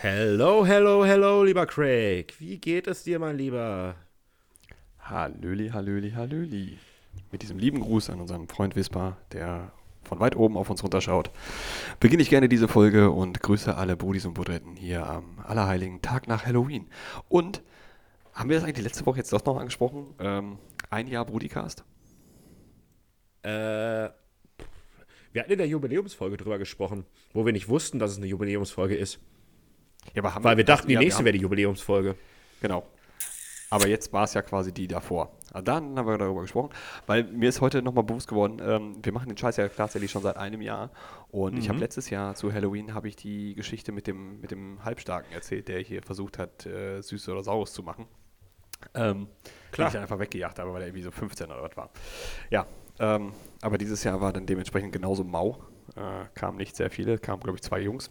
Hello, hello, hello, lieber Craig. Wie geht es dir, mein Lieber? Hallöli, hallöli, hallöli. Mit diesem lieben Gruß an unseren Freund Wisper, der von weit oben auf uns runterschaut, beginne ich gerne diese Folge und grüße alle Brudis und Budretten hier am allerheiligen Tag nach Halloween. Und haben wir das eigentlich letzte Woche jetzt doch noch angesprochen? Ähm, ein Jahr Brudicast? Äh, wir hatten in der Jubiläumsfolge drüber gesprochen, wo wir nicht wussten, dass es eine Jubiläumsfolge ist. Ja, aber Weil wir dachten, die ja, nächste wäre die Jubiläumsfolge. Genau. Aber jetzt war es ja quasi die davor. Also dann haben wir darüber gesprochen, weil mir ist heute nochmal bewusst geworden, ähm, wir machen den Scheiß ja tatsächlich schon seit einem Jahr. Und ich habe letztes Jahr zu Halloween habe ich die Geschichte mit dem, mit dem Halbstarken erzählt, der hier versucht hat, äh, süß oder saures zu machen. Ähm, Klar. Den ich dann einfach weggejagt habe, weil er irgendwie so 15 oder was war. Ja, ähm, aber dieses Jahr war dann dementsprechend genauso mau. Äh, kamen nicht sehr viele, kamen glaube ich zwei Jungs.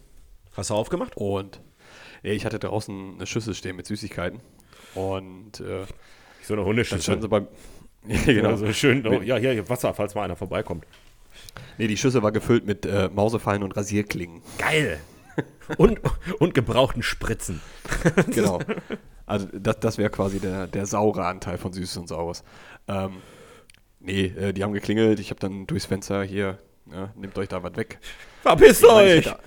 Hast du aufgemacht? Und ja, ich hatte draußen eine Schüssel stehen mit Süßigkeiten. Und äh, So eine dann Hundeschüssel. beim. Ja, genau. Also schön, oh, ja, hier Wasser, falls mal einer vorbeikommt. Nee, die Schüssel war gefüllt mit äh, Mausefallen und Rasierklingen. Geil. und, und gebrauchten Spritzen. Genau. Also das, das wäre quasi der, der saure Anteil von Süßes und Saures. Ähm, nee, äh, die haben geklingelt. Ich habe dann durchs Fenster hier, ja, nehmt euch da was weg. Verpisst Ich meine, euch!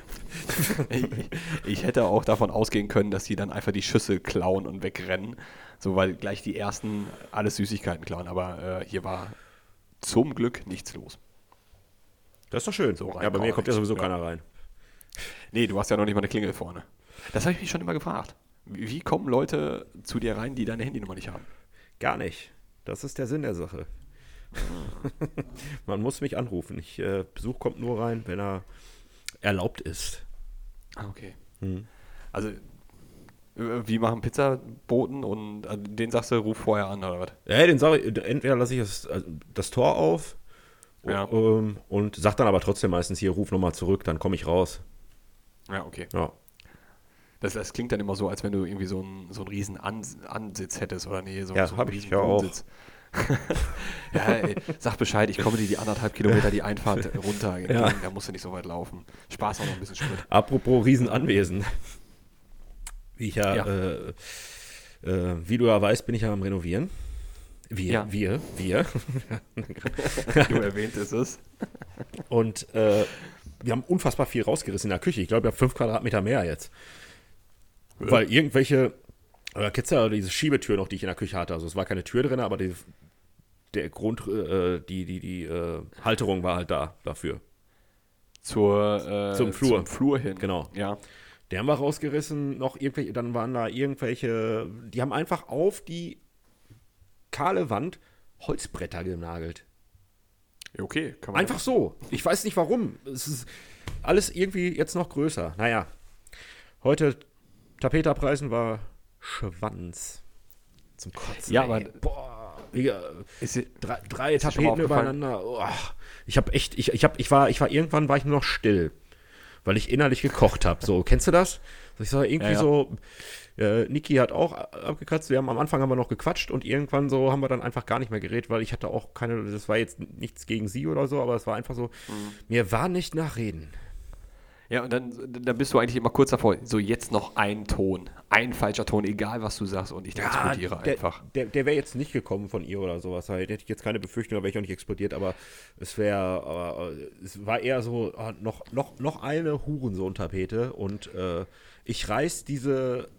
Ich hätte, ich, hätte auch davon ausgehen können, dass die dann einfach die Schüssel klauen und wegrennen. So, weil gleich die ersten alles Süßigkeiten klauen. Aber äh, hier war zum Glück nichts los. Das ist doch schön. So rein ja, bei mir kommt ja sowieso Ja. keiner rein. Nee, du hast ja noch nicht mal eine Klingel vorne. Das habe ich mich schon immer gefragt. Wie, wie kommen Leute zu dir rein, die deine Handynummer nicht haben? Gar nicht. Das ist der Sinn der Sache. Man muss mich anrufen. Ich, äh, Besuch kommt nur rein, wenn er erlaubt ist. Ah, okay. Hm. Also, äh, wie machen Pizzaboten und äh, den sagst du, ruf vorher an oder was? Ja, den sag ich, entweder lasse ich das, also das Tor auf Ja. ähm, und sag dann aber trotzdem meistens hier, ruf nochmal zurück, dann komme ich raus. Ja, okay. Ja. Das, das klingt dann immer so, als wenn du irgendwie so einen, so einen riesen Ans Ansitz hättest oder nee, so, Ja, so einen ich riesen ja auch. Wohnsitz. ja, ey, sag Bescheid, ich komme dir die anderthalb Kilometer die Einfahrt runter Ja. da musst du nicht so weit laufen. Spaß auch noch ein bisschen Sprit. Apropos Riesenanwesen. Wie ich ja, Ja. Äh, äh, wie du ja weißt, bin ich ja am Renovieren. Wir, Ja. wir, wir. Du erwähntest es. Und äh, wir haben unfassbar viel rausgerissen in der Küche. Ich glaube, ich habe fünf Quadratmeter mehr jetzt. Weil irgendwelche, äh, kennst du ja diese Schiebetür noch, die ich in der Küche hatte. Also es war keine Tür drin, aber die, der Grund, äh, die, die, die äh, Halterung war halt da dafür. Zur, äh, Zum Flur. Zum Flur hin. Genau. Ja. Der haben wir rausgerissen, noch irgendwelche, dann waren da irgendwelche, die haben einfach auf die kahle Wand Holzbretter genagelt. Ja, Okay, kann man Einfach so. Ich weiß nicht warum. Es ist alles irgendwie jetzt noch größer. Naja. Heute Tapete abreißen war Schwanz. Zum Kotzen. Ja, ey. aber- Boah. Wie, äh, Ist, drei, drei Ist Tapeten übereinander. Oh, ich habe echt, ich, ich, hab, ich, war, ich war irgendwann war ich nur noch still, weil ich innerlich gekocht habe. So, kennst du das? Ich sag irgendwie Ja, ja. so, äh, Niki hat auch abgekratzt. Wir haben am Anfang haben wir noch gequatscht und irgendwann so haben wir dann einfach gar nicht mehr geredet, weil ich hatte auch keine, das war jetzt nichts gegen sie oder so, aber es war einfach so, Mhm. mir war nicht nach Reden. Ja, und dann, dann bist du eigentlich immer kurz davor. So, jetzt noch ein Ton. Ein falscher Ton, egal was du sagst. Und ich explodiere der, einfach. Der, der wäre jetzt nicht gekommen von ihr oder sowas. Da hätte ich jetzt keine Befürchtung, da wäre ich auch nicht explodiert, aber es wäre, äh, es war eher so, ah, noch, noch, noch eine Hurensohn-Tapete und äh, ich reiß diese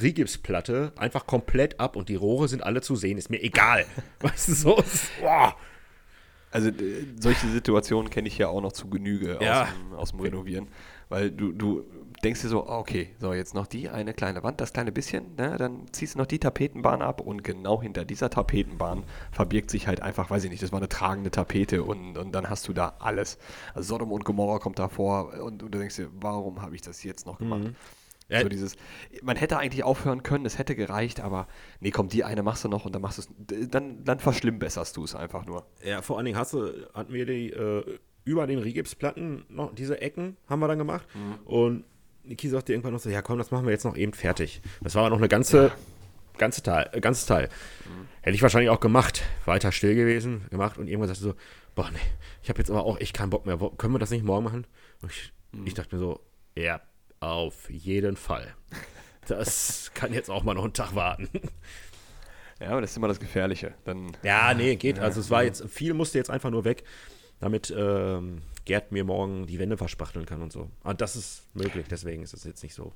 Rigipsplatte einfach komplett ab und die Rohre sind alle zu sehen, ist mir egal. Weißt du, so, es- boah. Also solche Situationen kenne ich ja auch noch zu Genüge Ja. aus, dem, aus dem Renovieren. Weil du, du denkst dir so, ah, okay, so jetzt noch die eine kleine Wand, das kleine bisschen, ne, dann ziehst du noch die Tapetenbahn ab und genau hinter dieser Tapetenbahn verbirgt sich halt einfach, weiß ich nicht, das war eine tragende Tapete und, und dann hast du da alles. Also Sodom und Gomorra kommt da vor und, und du denkst dir, warum habe ich das jetzt noch gemacht? Ja. So dieses, man hätte eigentlich aufhören können, es hätte gereicht, aber nee, komm, die eine machst du noch und dann machst du es, dann, dann verschlimmbesserst du es einfach nur. Ja, vor allen Dingen hast du, hatten wir die äh, über den Rigipsplatten noch diese Ecken haben wir dann gemacht und Niki sagte irgendwann noch so, ja komm, das machen wir jetzt noch eben fertig. Das war aber noch eine ganze, ganze Teil, äh, ganzes Teil. Hätte ich wahrscheinlich auch gemacht, weiter still gewesen, gemacht und irgendwann sagte so, boah nee, ich habe jetzt aber auch echt keinen Bock mehr. Können wir das nicht morgen machen? Und ich, ich dachte mir so, ja, Auf jeden Fall. Das kann jetzt auch mal noch einen Tag warten. Ja, aber das ist immer das Gefährliche. Dann, Ja, nee, geht. Also es war jetzt, viel musste jetzt einfach nur weg, damit ähm, Gerd mir morgen die Wände verspachteln kann und so. Und das ist möglich, deswegen ist es jetzt nicht so.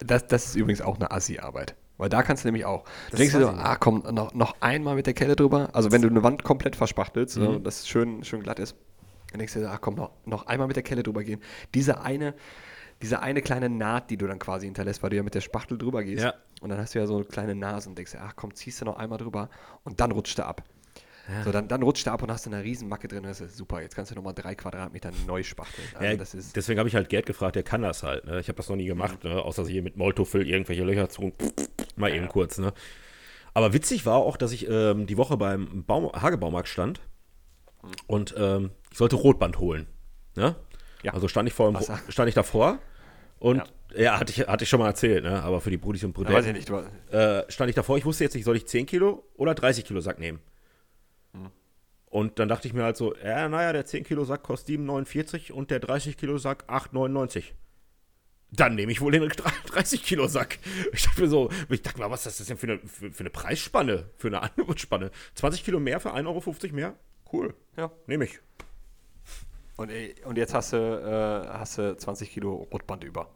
Das, das ist übrigens auch eine Assi-Arbeit. Weil da kannst du nämlich auch. Du Das denkst dir weiß so, ah komm, noch, noch einmal mit der Kelle drüber. Also wenn du eine Wand komplett verspachtelst, Mhm. so, dass es schön, schön glatt ist, dann denkst du dir, ah komm, noch, noch einmal mit der Kelle drüber gehen. Diese eine, diese eine kleine Naht, die du dann quasi hinterlässt, weil du ja mit der Spachtel drüber gehst. Ja. Und dann hast du ja so eine kleine Nase und denkst dir, ach komm, ziehst du noch einmal drüber und dann rutscht er ab. So, dann, dann rutscht er ab und hast eine riesen Macke drin. Das ist super. Jetzt kannst du nochmal drei Quadratmeter neu spachteln. Also Ja, das ist, deswegen habe ich halt Gerd gefragt, der kann das halt. Ne? Ich habe das noch nie gemacht, ne? außer hier mit Moltofill irgendwelche Löcher zu mal eben kurz. Ne? Aber witzig war auch, dass ich ähm, die Woche beim Baum Hagebaumarkt stand und ähm, ich sollte Rotband holen. Ne? Ja. Also stand ich, vor stand ich davor und Ja. ja, hatte, ich, hatte ich schon mal erzählt, ne? aber für die Brudis und Brudellen. weiß ich nicht. Äh, stand ich davor, ich wusste jetzt nicht, soll ich 10 Kilo oder 30 Kilo Sack nehmen? Und dann dachte ich mir halt so, ja, naja, der 10 Kilo Sack kostet 7,49 und der 30 Kilo Sack 8,99. Dann nehme ich wohl den 30 Kilo Sack. Ich dachte mir so, ich dachte mal, was ist das denn für eine, für, für eine Preisspanne, für eine Angebotsspanne? 20 Kilo mehr für 1,50 Euro mehr? Cool, ja. nehme ich. Und, äh, und jetzt hast du, äh, hast du 20 Kilo Rotband über.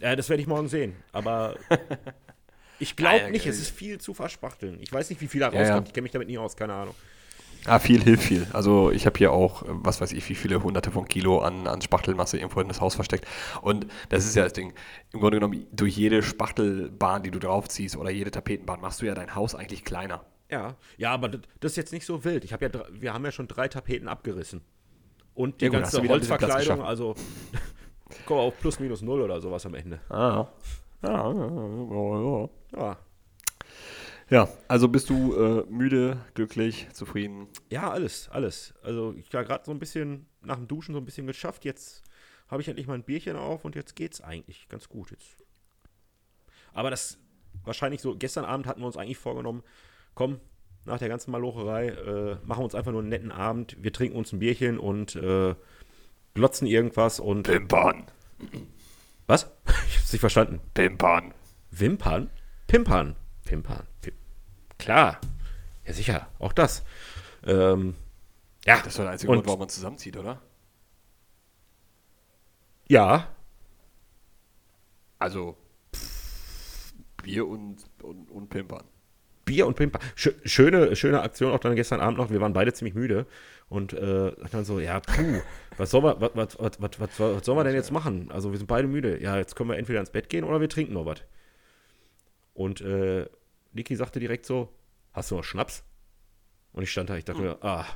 Ja, das werde ich morgen sehen. Aber ich Ja, glaube ja, nicht, es ist viel zu verspachteln. Ich weiß nicht, wie viel da Ja, rauskommt. ja. Ich kenne mich damit nie aus, keine Ahnung. Ah, viel hilft viel. Also ich habe hier auch, äh, was weiß ich, wie viele hunderte von Kilo an, an Spachtelmasse irgendwo in das Haus versteckt. Und das ist ja das Ding. Im Grunde genommen, durch jede Spachtelbahn, die du draufziehst oder jede Tapetenbahn, machst du ja dein Haus eigentlich kleiner. Ja, ja, aber das, ist jetzt nicht so wild. Ich habe ja, wir haben ja schon drei Tapeten abgerissen. Und die Ja ganze Holzverkleidung, also wir auf plus minus null oder sowas am Ende. Ah. Ja, ja, Ja, ja, also bist du äh, müde, glücklich, zufrieden? ja alles, alles. Also ich habe gerade so ein bisschen nach dem Duschen so ein bisschen geschafft. Jetzt habe ich endlich mal ein Bierchen auf und jetzt geht's eigentlich ganz gut jetzt. Aber das wahrscheinlich so, gestern Abend hatten wir uns eigentlich vorgenommen, komm, nach der ganzen Malocherei, äh, machen wir uns einfach nur einen netten Abend. Wir trinken uns ein Bierchen und äh, glotzen irgendwas und. Pimpern. Was? Ich hab's nicht verstanden. Pimpern. Wimpern? Pimpern. Pimpern. Pim Klar. Ja, sicher. Auch das. Ähm, ja. Das doch der einzige Und- Grund, warum man zusammenzieht, oder? Ja. Also Bier und, und, und Pimpern. Bier und Pimpern. Schö schöne, schöne Aktion auch dann gestern Abend noch. Wir waren beide ziemlich müde. Und äh, dann so, ja, puh, was soll man, was, was, was, was, was, was soll man denn jetzt machen? Also wir sind beide müde. Ja, jetzt können wir entweder ins Bett gehen oder wir trinken noch was. Und äh, Niki sagte direkt so, hast du noch Schnaps? Und ich stand da, ich dachte mir, ah,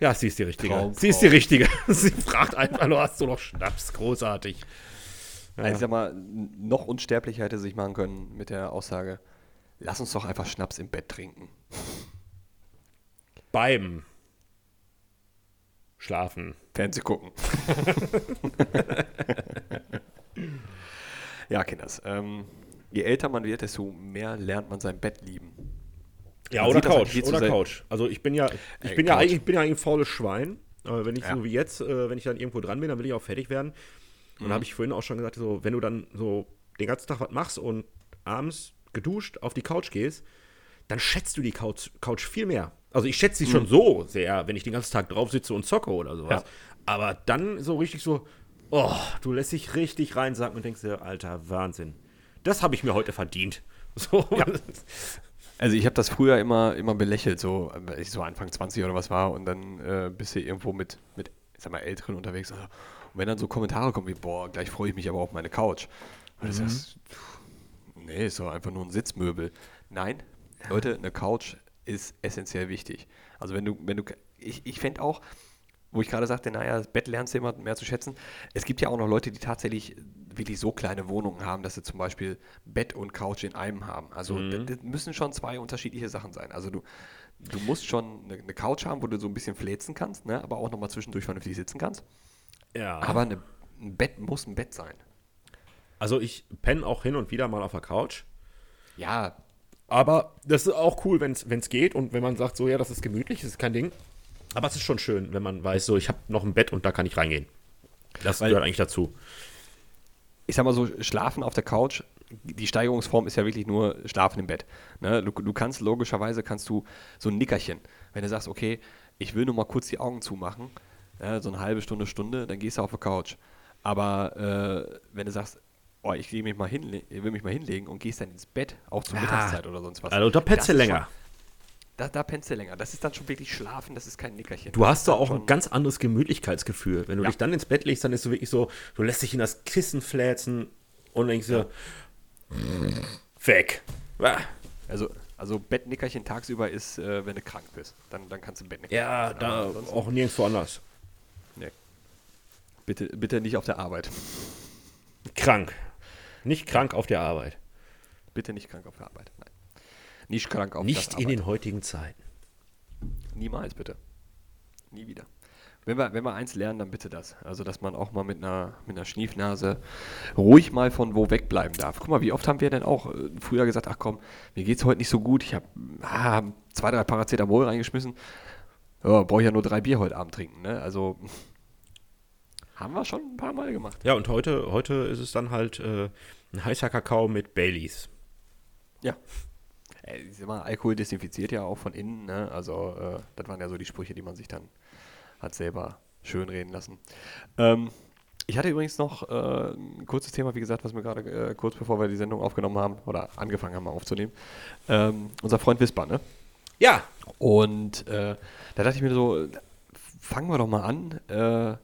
ja, sie ist die Richtige. Traum, sie ist die Richtige. sie fragt einfach nur, hast du noch Schnaps? Großartig. Ja. Also ich sag mal, noch unsterblicher hätte sich machen können mit der Aussage, lass uns doch einfach Schnaps im Bett trinken. Beim Schlafen. Fernseh gucken. ja, Kinders. Ähm, je älter man wird, desto mehr lernt man sein Bett lieben. Ja, Man oder halt Couch, oder. Couch. Also ich bin ja, ich Ey, bin ja Couch. eigentlich, ich bin ja eigentlich ein faules Schwein. Aber wenn ich Ja. so wie jetzt, äh, wenn ich dann irgendwo dran bin, dann will ich auch fertig werden. Und Mhm. da habe ich vorhin auch schon gesagt, so, wenn du dann so den ganzen Tag was machst und abends geduscht auf die Couch gehst, dann schätzt du die Couch, Couch viel mehr. Also ich schätze sie schon so sehr, wenn ich den ganzen Tag drauf sitze und zocke oder sowas. Mhm. Ja. Aber dann so richtig so, oh, du lässt dich richtig reinsacken und denkst dir, alter Wahnsinn. Das habe ich mir heute verdient. So. Also ich habe das früher immer, immer belächelt, so, weil ich so Anfang 20 oder was war und dann äh, bist du irgendwo mit, mit sag mal, Älteren unterwegs. Und wenn dann so Kommentare kommen wie, boah, gleich freue ich mich aber auf meine Couch. Und sagst, pff, nee, ist doch einfach nur ein Sitzmöbel. Nein, Leute, eine Couch ist essentiell wichtig. Also wenn du, wenn du, ich, ich fände auch, wo ich gerade sagte, naja, das Bett lernst du immer mehr zu schätzen. Es gibt ja auch noch Leute, die tatsächlich wirklich so kleine Wohnungen haben, dass sie zum Beispiel Bett und Couch in einem haben. Also das, das müssen schon zwei unterschiedliche Sachen sein. Also du, du musst schon eine, eine Couch haben, wo du so ein bisschen fläzen kannst, ne? aber auch nochmal zwischendurch vernünftig sitzen kannst. ja. Aber eine, ein Bett muss ein Bett sein. Also ich penne auch hin und wieder mal auf der Couch. Ja, Aber das ist auch cool, wenn es geht und wenn man sagt, so ja, das ist gemütlich, das ist kein Ding. Aber es ist schon schön, wenn man weiß, so ich habe noch ein Bett und da kann ich reingehen. Das Weil- gehört eigentlich dazu. ich sag mal so, schlafen auf der Couch, die Steigerungsform ist ja wirklich nur schlafen im Bett. Ne? Du, du kannst logischerweise, kannst du so ein Nickerchen, wenn du sagst, okay, ich will nur mal kurz die Augen zumachen, ja, so eine halbe Stunde, Stunde, dann gehst du auf der Couch. Aber äh, wenn du sagst, oh, ich will mich mal, hinle will mich mal hinlegen und gehst dann ins Bett, auch zur Ja. Mittagszeit oder sonst was. Also da ist länger. Da, da pennst du länger. Das ist dann schon wirklich schlafen, das ist kein Nickerchen. Du hast da auch ein ganz anderes Gemütlichkeitsgefühl. Wenn du Ja. dich dann ins Bett legst, dann ist du wirklich so, du lässt dich in das Kissen fläzen und denkst so, weg. Also, also Bettnickerchen tagsüber ist, äh, wenn du krank bist. Dann, dann kannst du Bettnickerchen. Ja, machen. da ansonsten- auch nirgendwo anders. Nee. Bitte, bitte nicht auf der Arbeit. Krank. Nicht krank auf der Arbeit. Bitte nicht krank auf der Arbeit. Nein. Nicht krank auf Nicht das in den heutigen Zeiten. Niemals, bitte. Nie wieder. Wenn wir, wenn wir eins lernen, dann bitte das. Also, dass man auch mal mit einer, mit einer Schniefnase ruhig mal von wo wegbleiben darf. Guck mal, wie oft haben wir denn auch äh, früher gesagt, ach komm, mir geht's heute nicht so gut. Ich habe ah, zwei, drei Paracetamol reingeschmissen. Ja, brauche ich ja nur drei Bier heute Abend trinken. Ne? Also, haben wir schon ein paar Mal gemacht. Ja, und heute, heute ist es dann halt äh, ein heißer Kakao mit Baileys. Ja. Äh, Ich sag mal, Alkohol desinfiziert ja auch von innen, ne? Also, äh, das waren ja so die Sprüche, die man sich dann hat selber schön reden lassen. Ähm, ich hatte übrigens noch äh, ein kurzes Thema, wie gesagt, was mir gerade äh, kurz bevor wir die Sendung aufgenommen haben oder angefangen haben aufzunehmen. Ähm, unser Freund Wisper, ne? Ja, Und äh, da dachte ich mir so, äh, fangen wir doch mal an. Äh,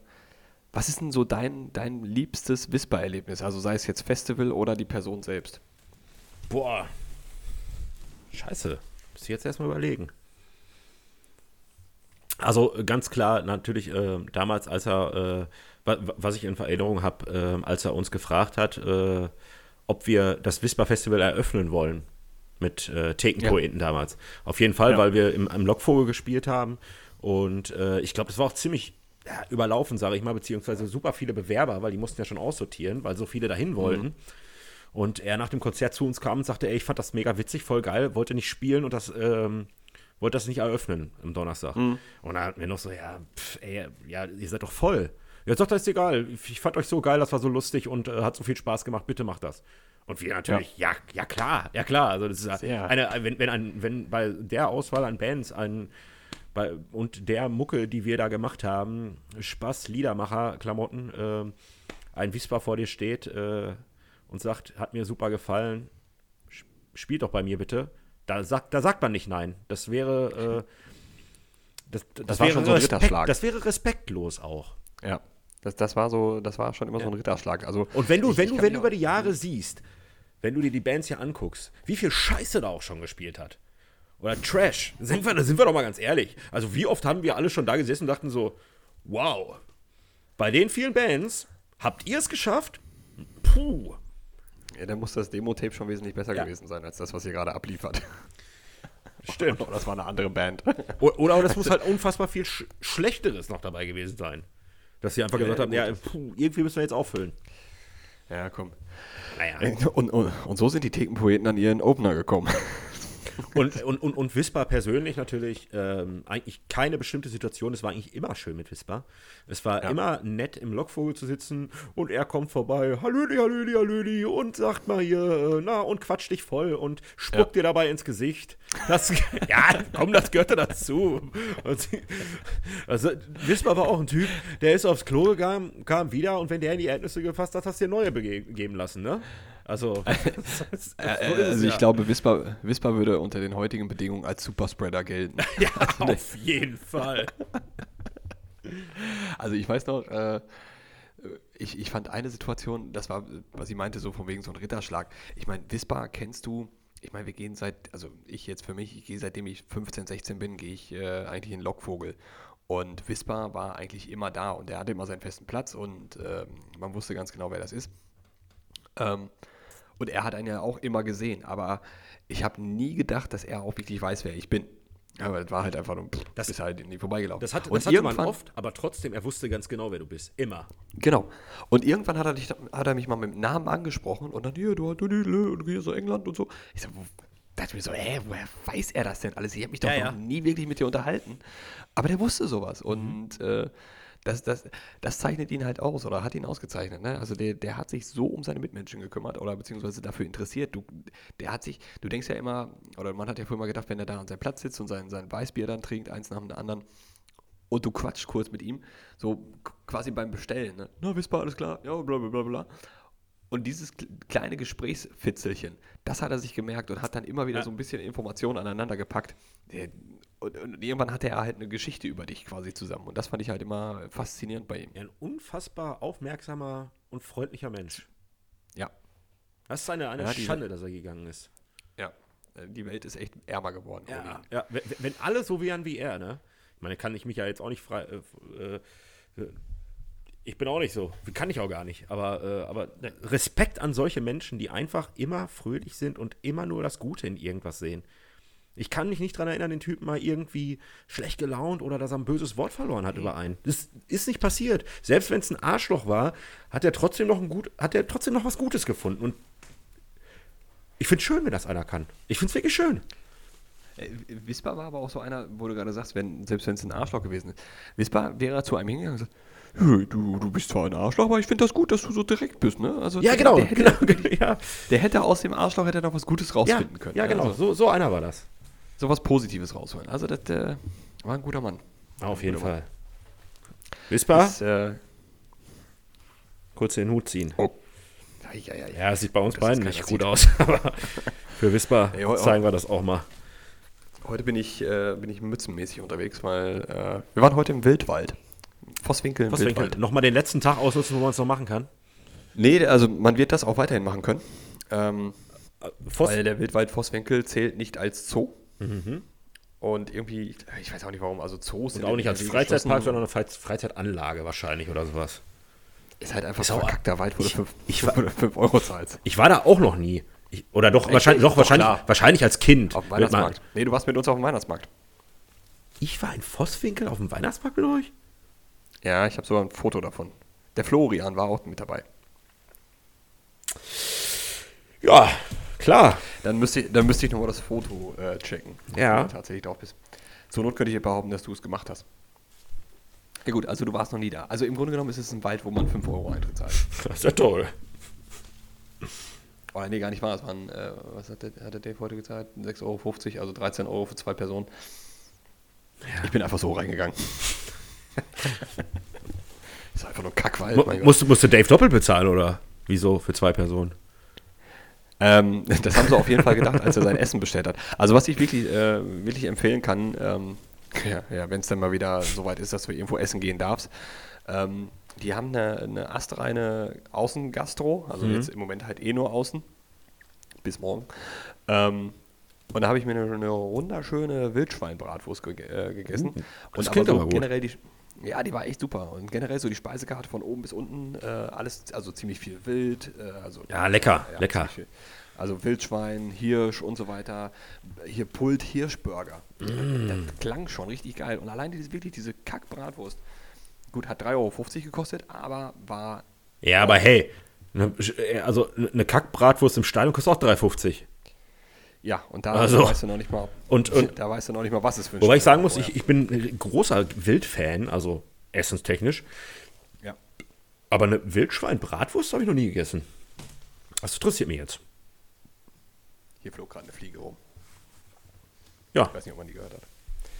was ist denn so dein, dein liebstes Wisper-Erlebnis? Also sei es jetzt Festival oder die Person selbst. boah. Scheiße. Muss ich jetzt erstmal überlegen. Also äh, ganz klar, natürlich äh, damals, als er, äh, wa- wa- was ich in Erinnerung habe, äh, als er uns gefragt hat, äh, ob wir das Whisper Festival eröffnen wollen mit äh, Thekenpoeten damals. Auf jeden Fall, Ja. weil wir im, im Lockvogel gespielt haben und äh, ich glaube, es war auch ziemlich ja, überlaufen, sage ich mal, beziehungsweise super viele Bewerber, weil die mussten ja schon aussortieren, weil so viele dahin wollten. Und er nach dem Konzert zu uns kam und sagte, ey, ich fand das mega witzig, voll geil, wollte nicht spielen und das, ähm, wollte das nicht eröffnen am Donnerstag. Und dann hatten wir noch so, ja, pff, ey, ja, ihr seid doch voll. Ja, sagt, das ist egal. Ich fand euch so geil, das war so lustig und äh, hat so viel Spaß gemacht, bitte macht das. Und wir natürlich, ja, ja, klar, ja klar. Also das ist ja eine, wenn, wenn, ein, wenn bei der Auswahl an Bands ein bei, und der Mucke, die wir da gemacht haben, Spaß, Liedermacher, Klamotten, äh, ein Wisper vor dir steht äh, und sagt, hat mir super gefallen, sp- spielt doch bei mir bitte. Da sagt, da sagt man nicht nein. Das wäre, äh, das, das, Das war wäre schon so ein Respekt, Ritterschlag. das wäre respektlos auch. Ja. Das, das war so, das war schon immer so ein Ritterschlag. Also Und wenn du, ich- wenn ich du, wenn du über die Jahre siehst, wenn du dir die Bands hier anguckst, wie viel Scheiße da auch schon gespielt hat. Oder Trash. Sind wir, da sind wir doch mal ganz ehrlich. Also wie oft haben wir alle schon da gesessen und dachten so, wow, bei den vielen Bands habt ihr es geschafft? Puh. Ja, dann muss das Demo-Tape schon wesentlich besser Ja. gewesen sein, als das, was ihr gerade abliefert. Stimmt. Oder das war eine andere Band. Oder das muss halt unfassbar viel Sch Schlechteres noch dabei gewesen sein. Dass sie einfach gesagt haben, ja, puh, irgendwie müssen wir jetzt auffüllen. ja, komm. Naja. Und, und, und so sind die Thekenpoeten an ihren Opener gekommen. Und, und, und, und Wisper persönlich natürlich ähm, eigentlich keine bestimmte Situation. Es war eigentlich immer schön mit Wisper. Es war Ja. immer nett, im Lockvogel zu sitzen und er kommt vorbei, Hallöli, Hallöli, Hallöli und sagt mal hier, äh, na, und quatscht dich voll und spuckt dir dabei ins Gesicht. Das, ja, komm, das gehörte dazu. Und sie- also, Wisper war auch ein Typ, der ist aufs Klo gegangen, kam wieder und wenn der in die Erdnüsse gefasst hat, hast du dir neue bege- geben lassen, ne? Also, so es also ich glaube, Wisper, Wisper würde unter den heutigen Bedingungen als Superspreader gelten. Ja, auf jeden Fall. Also ich weiß noch, äh, ich, ich fand eine Situation, das war, was sie meinte, so von wegen so ein Ritterschlag. Ich meine, Wisper kennst du, ich meine, wir gehen seit, also ich jetzt für mich, ich gehe seitdem ich 15, 16 bin, gehe ich äh, eigentlich in Lockvogel. Und Wisper war eigentlich immer da und er hatte immer seinen festen Platz und ähm, man wusste ganz genau, wer das ist. Ähm, und er hat einen ja auch immer gesehen, aber ich habe nie gedacht, dass er auch wirklich weiß, wer ich bin. Aber das war halt einfach nur, pff, Das- ist halt nie vorbeigelaufen. Das, hat, und das hatte man oft, aber trotzdem, er wusste ganz genau, wer du bist. Immer. Genau. Und irgendwann hat er, dich, hat er mich mal mit dem Namen angesprochen und dann, hier, du, du, du, du, du gehst aus England und so. Ich so, dachte mir so, hä, woher weiß er das denn alles? Ich habe mich doch Ja, noch ja. nie wirklich mit dir unterhalten. Aber der wusste sowas. Und äh, das, das, das zeichnet ihn halt aus oder hat ihn ausgezeichnet. Ne? Also der, der hat sich so um seine Mitmenschen gekümmert oder beziehungsweise dafür interessiert. Du, der hat sich, du denkst ja immer, oder man hat ja früher mal gedacht, wenn er da an seinem Platz sitzt und sein, sein Weißbier dann trinkt, eins nach dem anderen, und du quatschst kurz mit ihm, so quasi beim Bestellen. Ne? Na, wisst ihr, alles klar? Ja, bla bla bla bla. Und dieses kleine Gesprächsfitzelchen, das hat er sich gemerkt und hat dann immer wieder ja. so ein bisschen Informationen aneinander gepackt. Und, und, irgendwann hatte er halt eine Geschichte über dich quasi zusammen. Und das fand ich halt immer faszinierend bei ihm. Ein unfassbar aufmerksamer und freundlicher Mensch. Ja. Das ist eine, eine ja, Schande, dass er gegangen ist. Ja. Die Welt ist echt ärmer geworden. Ja, ja. Wenn, wenn, alle so wären wie er, ne? Ich meine, kann ich mich ja jetzt auch nicht frei. Äh, äh, ich bin auch nicht so. Kann ich auch gar nicht. Aber, äh, aber Respekt an solche Menschen, die einfach immer fröhlich sind und immer nur das Gute in irgendwas sehen. Ich kann mich nicht daran erinnern, den Typen mal irgendwie schlecht gelaunt oder dass er ein böses Wort verloren hat über einen. Das ist nicht passiert. Selbst wenn es ein Arschloch war, hat er trotzdem noch ein gut, hat er trotzdem noch was Gutes gefunden. Und ich finde es schön, wenn das einer kann. Ich finde es wirklich schön. Äh, Wisper war aber auch so einer, wo du gerade sagst, wenn, selbst wenn es ein Arschloch gewesen ist. Wisper wäre zu einem hingegangen und gesagt, du, du bist zwar ein Arschloch, aber ich finde das gut, dass du so direkt bist, ne? Also ja, genau, der, genau, hätte, ja. der hätte aus dem Arschloch hätte noch was Gutes rausfinden ja, können. Ja, genau, also, so, so einer war das sowas Positives rausholen. Also das äh, war ein guter Mann. Auf jeden Fall. Wissbar? Äh, Kurz den Hut ziehen. Oh. Ja, ja, ja, ja, sieht bei uns das beiden nicht gut sieht. aus, aber für hey, zeigen wir das auch mal. Heute bin ich, äh, bin ich mützenmäßig unterwegs, weil äh, wir waren heute im Wildwald. Vosswinkel Vosswinkel. Wildwald. Nochmal den letzten Tag ausnutzen, wo man es noch machen kann? Nee, also man wird das auch weiterhin machen können. Ähm, äh, Voss weil der Wildwald Vosswinkel zählt nicht als Zoo. Mhm. Und irgendwie, ich weiß auch nicht warum, also Zoos Und auch nicht als Freizeitpark, sondern eine Freizeitanlage wahrscheinlich oder sowas. Ist halt einfach so ein verkackter Wald, wo ich, du 5 Euro zahlst. Ich war da auch noch nie. Ich, oder doch, Echt? wahrscheinlich, doch, wahrscheinlich, wahrscheinlich als Kind. Auf dem Weihnachtsmarkt. Nee, du warst mit uns auf dem Weihnachtsmarkt. Ich war in Vosswinkel auf dem Weihnachtsmarkt mit euch? Ja, ich habe sogar ein Foto davon. Der Florian war auch mit dabei. Ja, Klar. Dann müsste ich, dann müsste ich nochmal das Foto äh, checken. Ja. Tatsächlich drauf bist. Zur Not könnte ich behaupten, dass du es gemacht hast. Ja gut, also du warst noch nie da. Also im Grunde genommen ist es ein Wald, wo man 5 Euro Eintritt zahlt. Das ist ja toll. Oh, nee, gar nicht wahr. Es waren, äh, was hat der, hat der Dave heute gezahlt? 6,50 Euro, also 13 Euro für zwei Personen. Ja. Ich bin einfach so reingegangen. ist einfach nur Kackwald. Mu musste, musste Dave doppelt bezahlen, oder? Wieso? Für zwei Personen? Ähm, das haben sie auf jeden Fall gedacht, als er sein Essen bestellt hat. Also was ich wirklich, äh, wirklich empfehlen kann, ähm, ja, ja wenn es dann mal wieder soweit ist, dass du irgendwo essen gehen darfst, ähm, die haben eine, eine astreine Außengastro, also mhm. jetzt im Moment halt eh nur außen, bis morgen. Ähm, und da habe ich mir eine, eine wunderschöne Wildschweinbratwurst ge äh, gegessen. Uh, das und aber so generell die, ja, die war echt super. Und generell so die Speisekarte von oben bis unten, äh, alles, also ziemlich viel Wild. Äh, also, ja, lecker, ja, lecker. Also Wildschwein, Hirsch und so weiter. Hier Pult Hirschburger. Mm. Das klang schon richtig geil. Und allein diese, wirklich diese Kackbratwurst. Gut, hat 3,50 Euro gekostet, aber war. Ja, aber hey, ne, also eine Kackbratwurst im Stadion kostet auch 3,50. Ja, und da also, weißt du noch nicht mal, und, und, da weißt du noch nicht mal, was es für ein Wobei ich sagen muss, ich, ich bin ein großer Wildfan, also essenstechnisch. Ja. Aber eine Wildschwein-Bratwurst habe ich noch nie gegessen. Das interessiert mich jetzt. Hier flog gerade eine Fliege rum. Ja. Ich weiß nicht, ob man die gehört hat.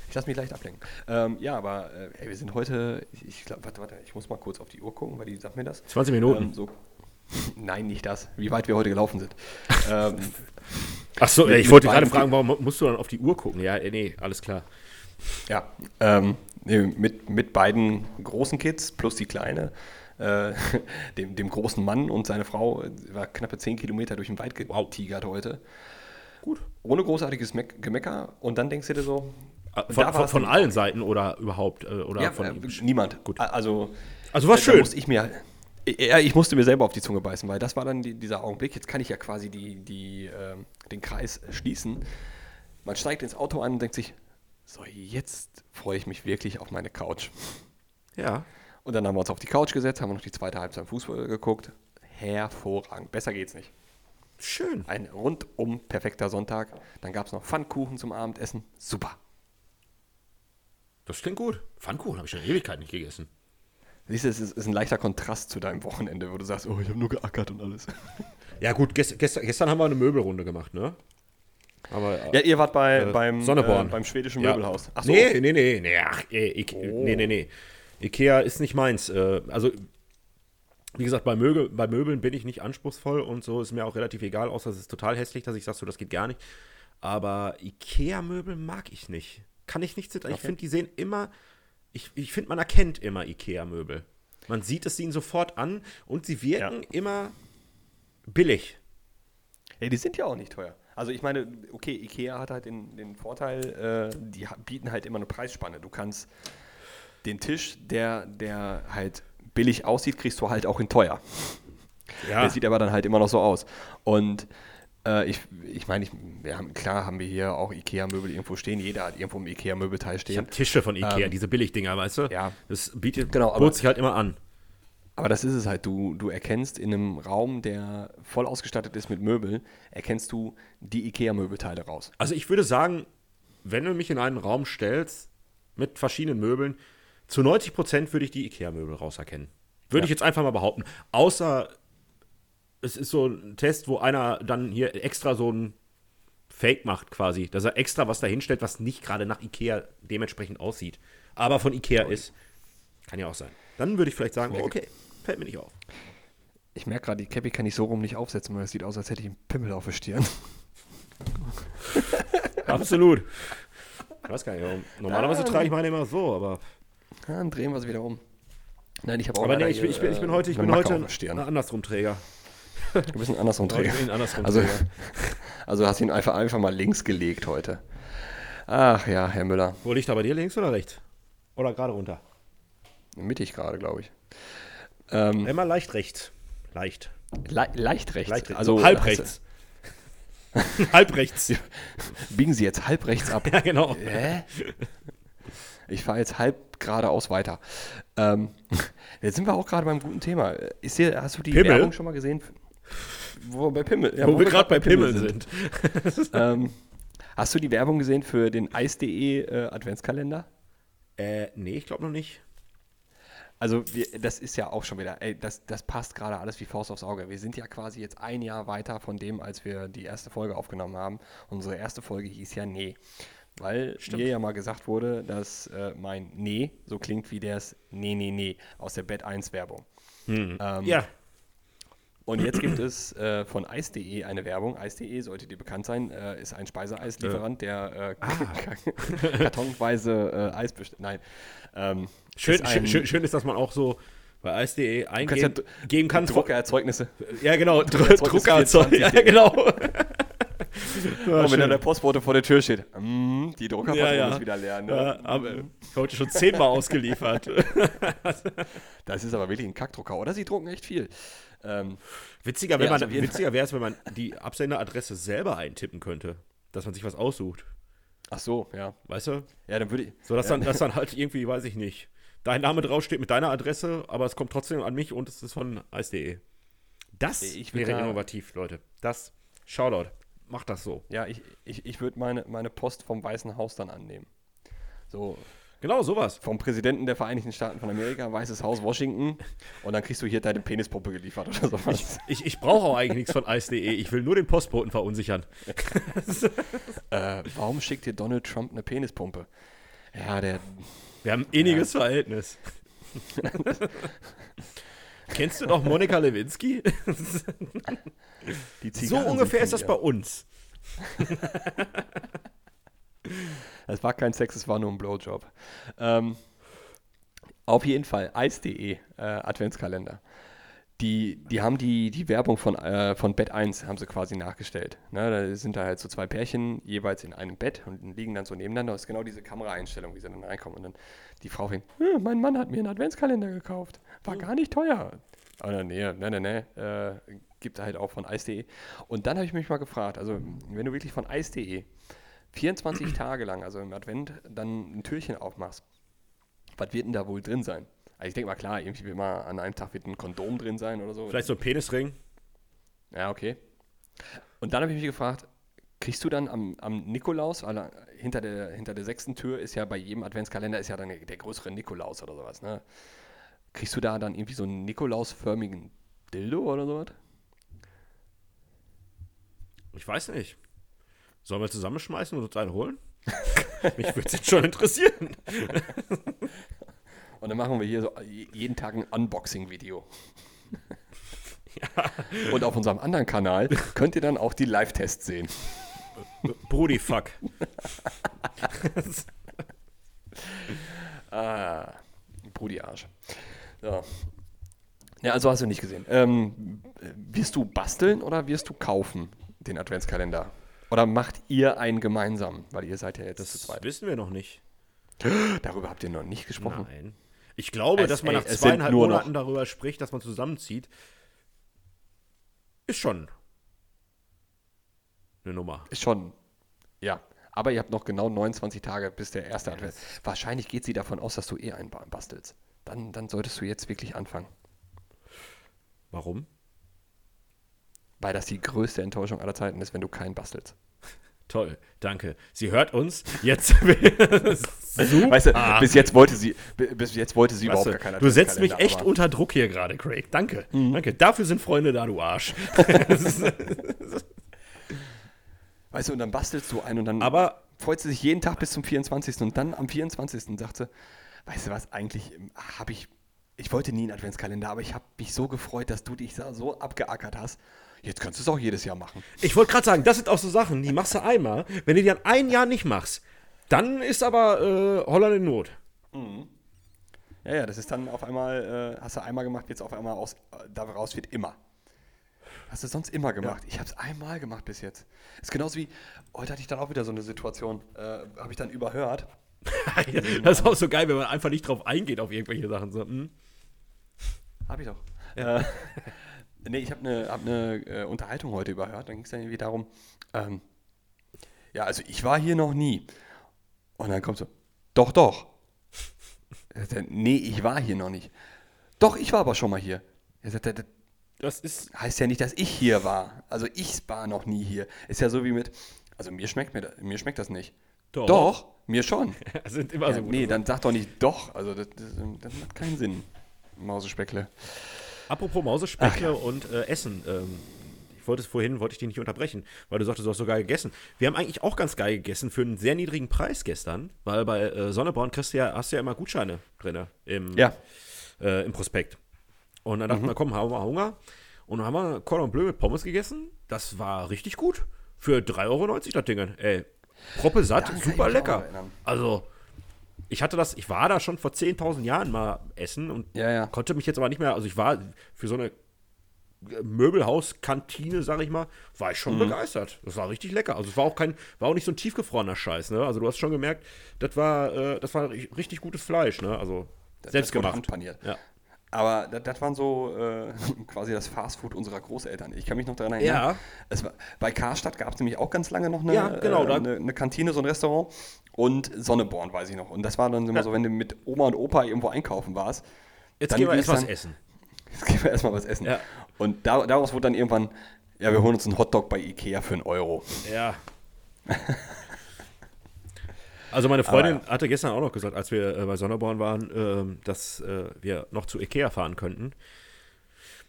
Ich lasse mich leicht ablenken. Ähm, ja, aber äh, ey, wir sind heute, ich glaube, warte, warte, ich muss mal kurz auf die Uhr gucken, weil die sagt mir das. 20 Minuten. Ähm, so, nein, nicht das, wie weit wir heute gelaufen sind. ähm, Ach so, mit, ich wollte gerade fragen, warum musst du dann auf die Uhr gucken? Ja, äh, nee, alles klar. Ja, ähm, mit, mit beiden großen Kids plus die kleine, äh, dem, dem großen Mann und seine Frau, war knappe 10 Kilometer durch den Wald getigert heute. Gut. Ohne großartiges Me Gemecker und dann denkst du dir so. Ah, von, von, von allen Seiten oder überhaupt? Äh, oder ja, von äh, niemand. Gut. Also, also was schön. Musste ich mir ja, ich musste mir selber auf die Zunge beißen, weil das war dann die, dieser Augenblick. Jetzt kann ich ja quasi die, die, äh, den Kreis schließen. Man steigt ins Auto ein und denkt sich, so, jetzt freue ich mich wirklich auf meine Couch. Ja. Und dann haben wir uns auf die Couch gesetzt, haben noch die zweite Halbzeit Fußball geguckt. Hervorragend. Besser geht's nicht. Schön. Ein rundum perfekter Sonntag. Dann gab es noch Pfannkuchen zum Abendessen. Super. Das klingt gut. Pfannkuchen habe ich schon Ewigkeit nicht gegessen. Siehst du, es ist, ist ein leichter Kontrast zu deinem Wochenende, wo du sagst, oh, ich habe nur geackert und alles. Ja, gut, gest, gestern, gestern haben wir eine Möbelrunde gemacht, ne? Aber, Ja, ihr wart bei, Äh, beim, Sonneborn. Äh, beim schwedischen Ja. Möbelhaus. Ach so. Nee, nee, nee, nee, ach, äh, Ike Oh. nee, nee, nee. Ikea ist nicht meins. Äh, also, wie gesagt, bei, Möbel, bei Möbeln bin ich nicht anspruchsvoll und so ist mir auch relativ egal, außer es ist total hässlich, dass ich sage, so, das geht gar nicht. Aber Ikea-Möbel mag ich nicht. Kann ich nicht. Ich Okay. finde, die sehen immer, ich, ich finde, man erkennt immer Ikea-Möbel. Man sieht es ihnen sofort an und sie wirken immer billig. Ja, die sind ja auch nicht teuer. Also ich meine, okay, Ikea hat halt den, den Vorteil, äh, die bieten halt immer eine Preisspanne. Du kannst den Tisch, der, der halt billig aussieht, kriegst du halt auch in teuer. Der sieht aber dann halt immer noch so aus. Und äh, ich, ich meine, ich, wir haben, klar haben wir hier auch Ikea-Möbel irgendwo stehen. Jeder hat irgendwo ein Ikea-Möbelteil Ich stehen. habe Tische von Ikea, Ähm, diese Billigdinger, weißt du? ja. Das bietet, Genau, aber- sich halt immer an. Aber das ist es halt. Du, du erkennst in einem Raum, der voll ausgestattet ist mit Möbeln, erkennst du die Ikea-Möbelteile raus. Also ich würde sagen, wenn du mich in einen Raum stellst mit verschiedenen Möbeln, zu 90 Prozent würde ich die Ikea-Möbel rauserkennen. Würde Ja. ich jetzt einfach mal behaupten. Außer es ist so ein Test, wo einer dann hier extra so ein Fake macht quasi, dass er extra was dahinstellt, was nicht gerade nach Ikea dementsprechend aussieht, aber von Ikea ist. Kann ja auch sein. Dann würde ich vielleicht sagen, okay, fällt mir nicht auf. Ich merke gerade, die Cappy kann ich so rum nicht aufsetzen, weil es sieht aus, als hätte ich einen Pimmel auf der Stirn. Absolut. Ich weiß gar nicht, warum. normalerweise trage ich meine immer so, aber dann drehen wir sie wieder um. Nein, ich habe auch Aber nee, ich, bin- ich, bin, ich bin hier, heute, ich äh, bin heute ein, der Stirn. Ein. Du bist ein andersrum ein Andersrum Also, Träger. also hast ihn einfach, einfach mal links gelegt heute. Ach ja, Herr Müller. Wo liegt er bei dir, links oder rechts? Oder gerade runter? Mittig gerade, glaube ich. Ähm, Immer leicht rechts. Leicht. le leicht rechts. Leicht rechts. Also halb rechts. halb rechts. Biegen Sie jetzt halb rechts ab. Ja, genau. Hä? Ich fahre jetzt halb geradeaus weiter. Ähm, jetzt sind wir auch gerade beim guten Thema. Ist dir, hast du die Pimmel? Werbung schon mal gesehen? Wo wir bei Pimmel, ja, Wo, wir gerade bei Pimmel sind. ähm, hast du die Werbung gesehen für den Eis.de äh, Adventskalender? Äh, nee, ich glaube noch nicht. Also wir, das ist ja auch schon wieder, ey, das, das passt gerade alles wie Faust aufs Auge. Wir sind ja quasi jetzt ein Jahr weiter von dem, als wir die erste Folge aufgenommen haben. Unsere erste Folge hieß ja Nee. Weil mir ja mal gesagt wurde, dass äh, mein Nee so klingt wie das Nee, Nee, Nee aus der Bett 1 Werbung. Ähm, Ja. Und jetzt gibt es äh, von Eis.de eine Werbung. Eis.de, sollte dir bekannt sein, äh, ist ein Speiseeislieferant, der äh, kartonweise äh, Eis bestellt. Nein. Ähm, Schön, ist ein- schön, schön ist, dass man auch so bei Eis.de kannst ja eingeben geben kann. Druckerzeugnisse. Ja, genau. Dr. 24. Ja, genau. Und wenn dann der Postbote vor der Tür steht, mm, die Druckerpatrone Ja, ja. ist wieder leer. Ne? Ja, aber heute schon zehnmal ausgeliefert. Das ist aber wirklich ein Kackdrucker, oder? Sie drucken echt viel. Ähm, Witziger, Ja, also witziger wäre es, wenn man die Absenderadresse selber eintippen könnte. Dass man sich was aussucht. ach so, ja. Weißt du? Ja, dann würde ich. So, dass, ja, dann, dass dann halt irgendwie, weiß ich nicht, dein Name draufsteht mit deiner Adresse, aber es kommt trotzdem an mich und es ist von ice.de. Das Ich wäre da- innovativ, Leute. Das, Shoutout, macht das so. ja, ich, ich, ich würde meine, meine Post vom Weißen Haus dann annehmen. So, Genau, sowas. vom Präsidenten der Vereinigten Staaten von Amerika, Weißes Haus, Washington. Und dann kriegst du hier deine Penispuppe geliefert oder sowas. Ich, ich brauche auch eigentlich nichts von ice.de. Ich will nur den Postboten verunsichern. äh, warum schickt dir Donald Trump eine Penispumpe? Ja, der. Wir haben ein inniges Verhältnis. Kennst du noch Monika Lewinsky? So ungefähr ist das bei uns. Es war kein Sex, es war nur ein Blowjob. Ähm, auf jeden Fall, Eis.de äh, Adventskalender. Die, die haben die, die Werbung von, äh, von Bett 1 haben sie quasi nachgestellt. Ne, da sind da halt so zwei Pärchen jeweils in einem Bett und liegen dann so nebeneinander. Das ist genau diese Kameraeinstellung, wie sie dann reinkommen. Und dann die Frau fängt, "Hm, mein Mann hat mir einen Adventskalender gekauft. War gar nicht teuer. Oh, nee, nee, nee, nee. Äh, gibt halt auch von Eis.de. Und dann habe ich mich mal gefragt, also wenn du wirklich von Eis.de 24 Tage lang, also im Advent, dann ein Türchen aufmachst, was wird denn da wohl drin sein? Also ich denke mal, klar, irgendwie mal an einem Tag wird ein Kondom drin sein oder so. Vielleicht so ein Penisring. Ja, okay. Und dann habe ich mich gefragt, kriegst du dann am, am Nikolaus, weil da hinter der, hinter der sechsten Tür ist ja bei jedem Adventskalender ist ja dann der, der größere Nikolaus oder sowas, ne? Kriegst du da dann irgendwie so einen Nikolausförmigen Dildo oder sowas? Ich weiß nicht. Sollen wir zusammenschmeißen und uns einen holen? Mich würde es jetzt schon interessieren. Und dann machen wir hier so jeden Tag ein Unboxing-Video. Ja. Und auf unserem anderen Kanal könnt ihr dann auch die Live-Tests sehen. Brody fuck. ah, Brudi Arsch. So. Ja, also hast du nicht gesehen. Ähm, wirst du basteln oder wirst du kaufen, den Adventskalender? Oder macht ihr einen gemeinsam? Weil ihr seid ja jetzt das zu zweit. wissen wir noch nicht. Darüber habt ihr noch nicht gesprochen. Nein. Ich glaube, es, dass man ey, nach zweieinhalb Monaten noch. darüber spricht, dass man zusammenzieht, ist schon eine Nummer. Ist schon, ja. Aber ihr habt noch genau 29 Tage bis der erste Advent. Wahrscheinlich geht sie davon aus, dass du eh einen bastelst. Dann, dann solltest du jetzt wirklich anfangen. Warum? Weil das die größte Enttäuschung aller Zeiten ist, wenn du keinen bastelst. Toll, danke. Sie hört uns jetzt. weißt du, bis jetzt wollte sie, bis jetzt wollte sie weißt überhaupt gar keiner. Du setzt mich echt unter Druck hier gerade, Craig. Danke, mhm. danke. Dafür sind Freunde da, du Arsch. weißt du, und dann bastelst du einen und dann Aber freut sie sich jeden Tag bis zum 24. Und dann am 24. sagt sie, weißt du was, eigentlich habe ich, ich wollte nie einen Adventskalender, aber ich habe mich so gefreut, dass du dich so abgeackert hast. Jetzt kannst du es auch jedes Jahr machen. Ich wollte gerade sagen, das sind auch so Sachen, die machst du einmal. Wenn du die dann ein Jahr nicht machst, dann ist aber äh, Holland in Not. Mhm. Ja, ja, das ist dann auf einmal, äh, hast du einmal gemacht, jetzt auf einmal aus, äh, daraus wird immer. Hast du sonst immer gemacht? Ja. Ich habe es einmal gemacht bis jetzt. Ist genauso wie, heute hatte ich dann auch wieder so eine Situation, äh, habe ich dann überhört. das ist auch so geil, wenn man einfach nicht drauf eingeht auf irgendwelche Sachen. So, hm? Habe ich doch. Ja. Nee, ich habe eine hab ne, äh, Unterhaltung heute überhört. Dann ging es dann irgendwie darum, ähm, ja, also ich war hier noch nie. Und dann kommt so, doch, doch. nee, ich war hier noch nicht. Doch, ich war aber schon mal hier. Er sagt, das, das ist heißt ja nicht, dass ich hier war. Also ich war noch nie hier. Ist ja so wie mit, also mir schmeckt, mir, mir schmeckt das nicht. Doch. Doch, mir schon. sind immer ja, so nee, dann sag doch nicht doch. Also das, das, das macht keinen Sinn. Mausespeckle. Apropos Mausespeckle ja. und äh, Essen. Ähm, ich wollte es vorhin, wollte ich dich nicht unterbrechen, weil du sagtest, du hast so geil gegessen. Wir haben eigentlich auch ganz geil gegessen für einen sehr niedrigen Preis gestern, weil bei äh, Sonneborn kriegst du ja, hast du ja immer Gutscheine drin im, ja. äh, im Prospekt. Und dann dachten mhm. wir, komm, haben wir Hunger. Und dann haben wir Cordon Bleu mit Pommes gegessen. Das war richtig gut. Für 3,90 Euro das Ding. Ey, proppe satt, super lecker. Also, ich hatte das, ich war da schon vor 10.000 Jahren mal essen und ja, ja. konnte mich jetzt aber nicht mehr, also ich war für so eine Möbelhauskantine, sag ich mal, war ich schon mhm. begeistert. Das war richtig lecker. Also es war auch kein, war auch nicht so ein tiefgefrorener Scheiß, ne? Also du hast schon gemerkt, das war, äh, das war richtig gutes Fleisch, ne? Also selbst gemacht. Handpaniert. Ja. Aber das, das waren so äh, quasi das Fastfood unserer Großeltern. Ich kann mich noch daran erinnern. Ja. Es war, bei Karstadt gab es nämlich auch ganz lange noch eine, ja, genau, äh, eine, eine, Kantine, so ein Restaurant. Und Sonneborn, weiß ich noch. Und das war dann immer ja. so, wenn du mit Oma und Opa irgendwo einkaufen warst. Jetzt gehen wir erst was essen. Jetzt gehen wir erstmal was essen. Ja. Und da, daraus wurde dann irgendwann, ja, wir holen uns einen Hotdog bei Ikea für einen Euro. Ja. Also meine Freundin ja. hatte gestern auch noch gesagt, als wir äh, bei Sonneborn waren, äh, dass äh, wir noch zu Ikea fahren könnten.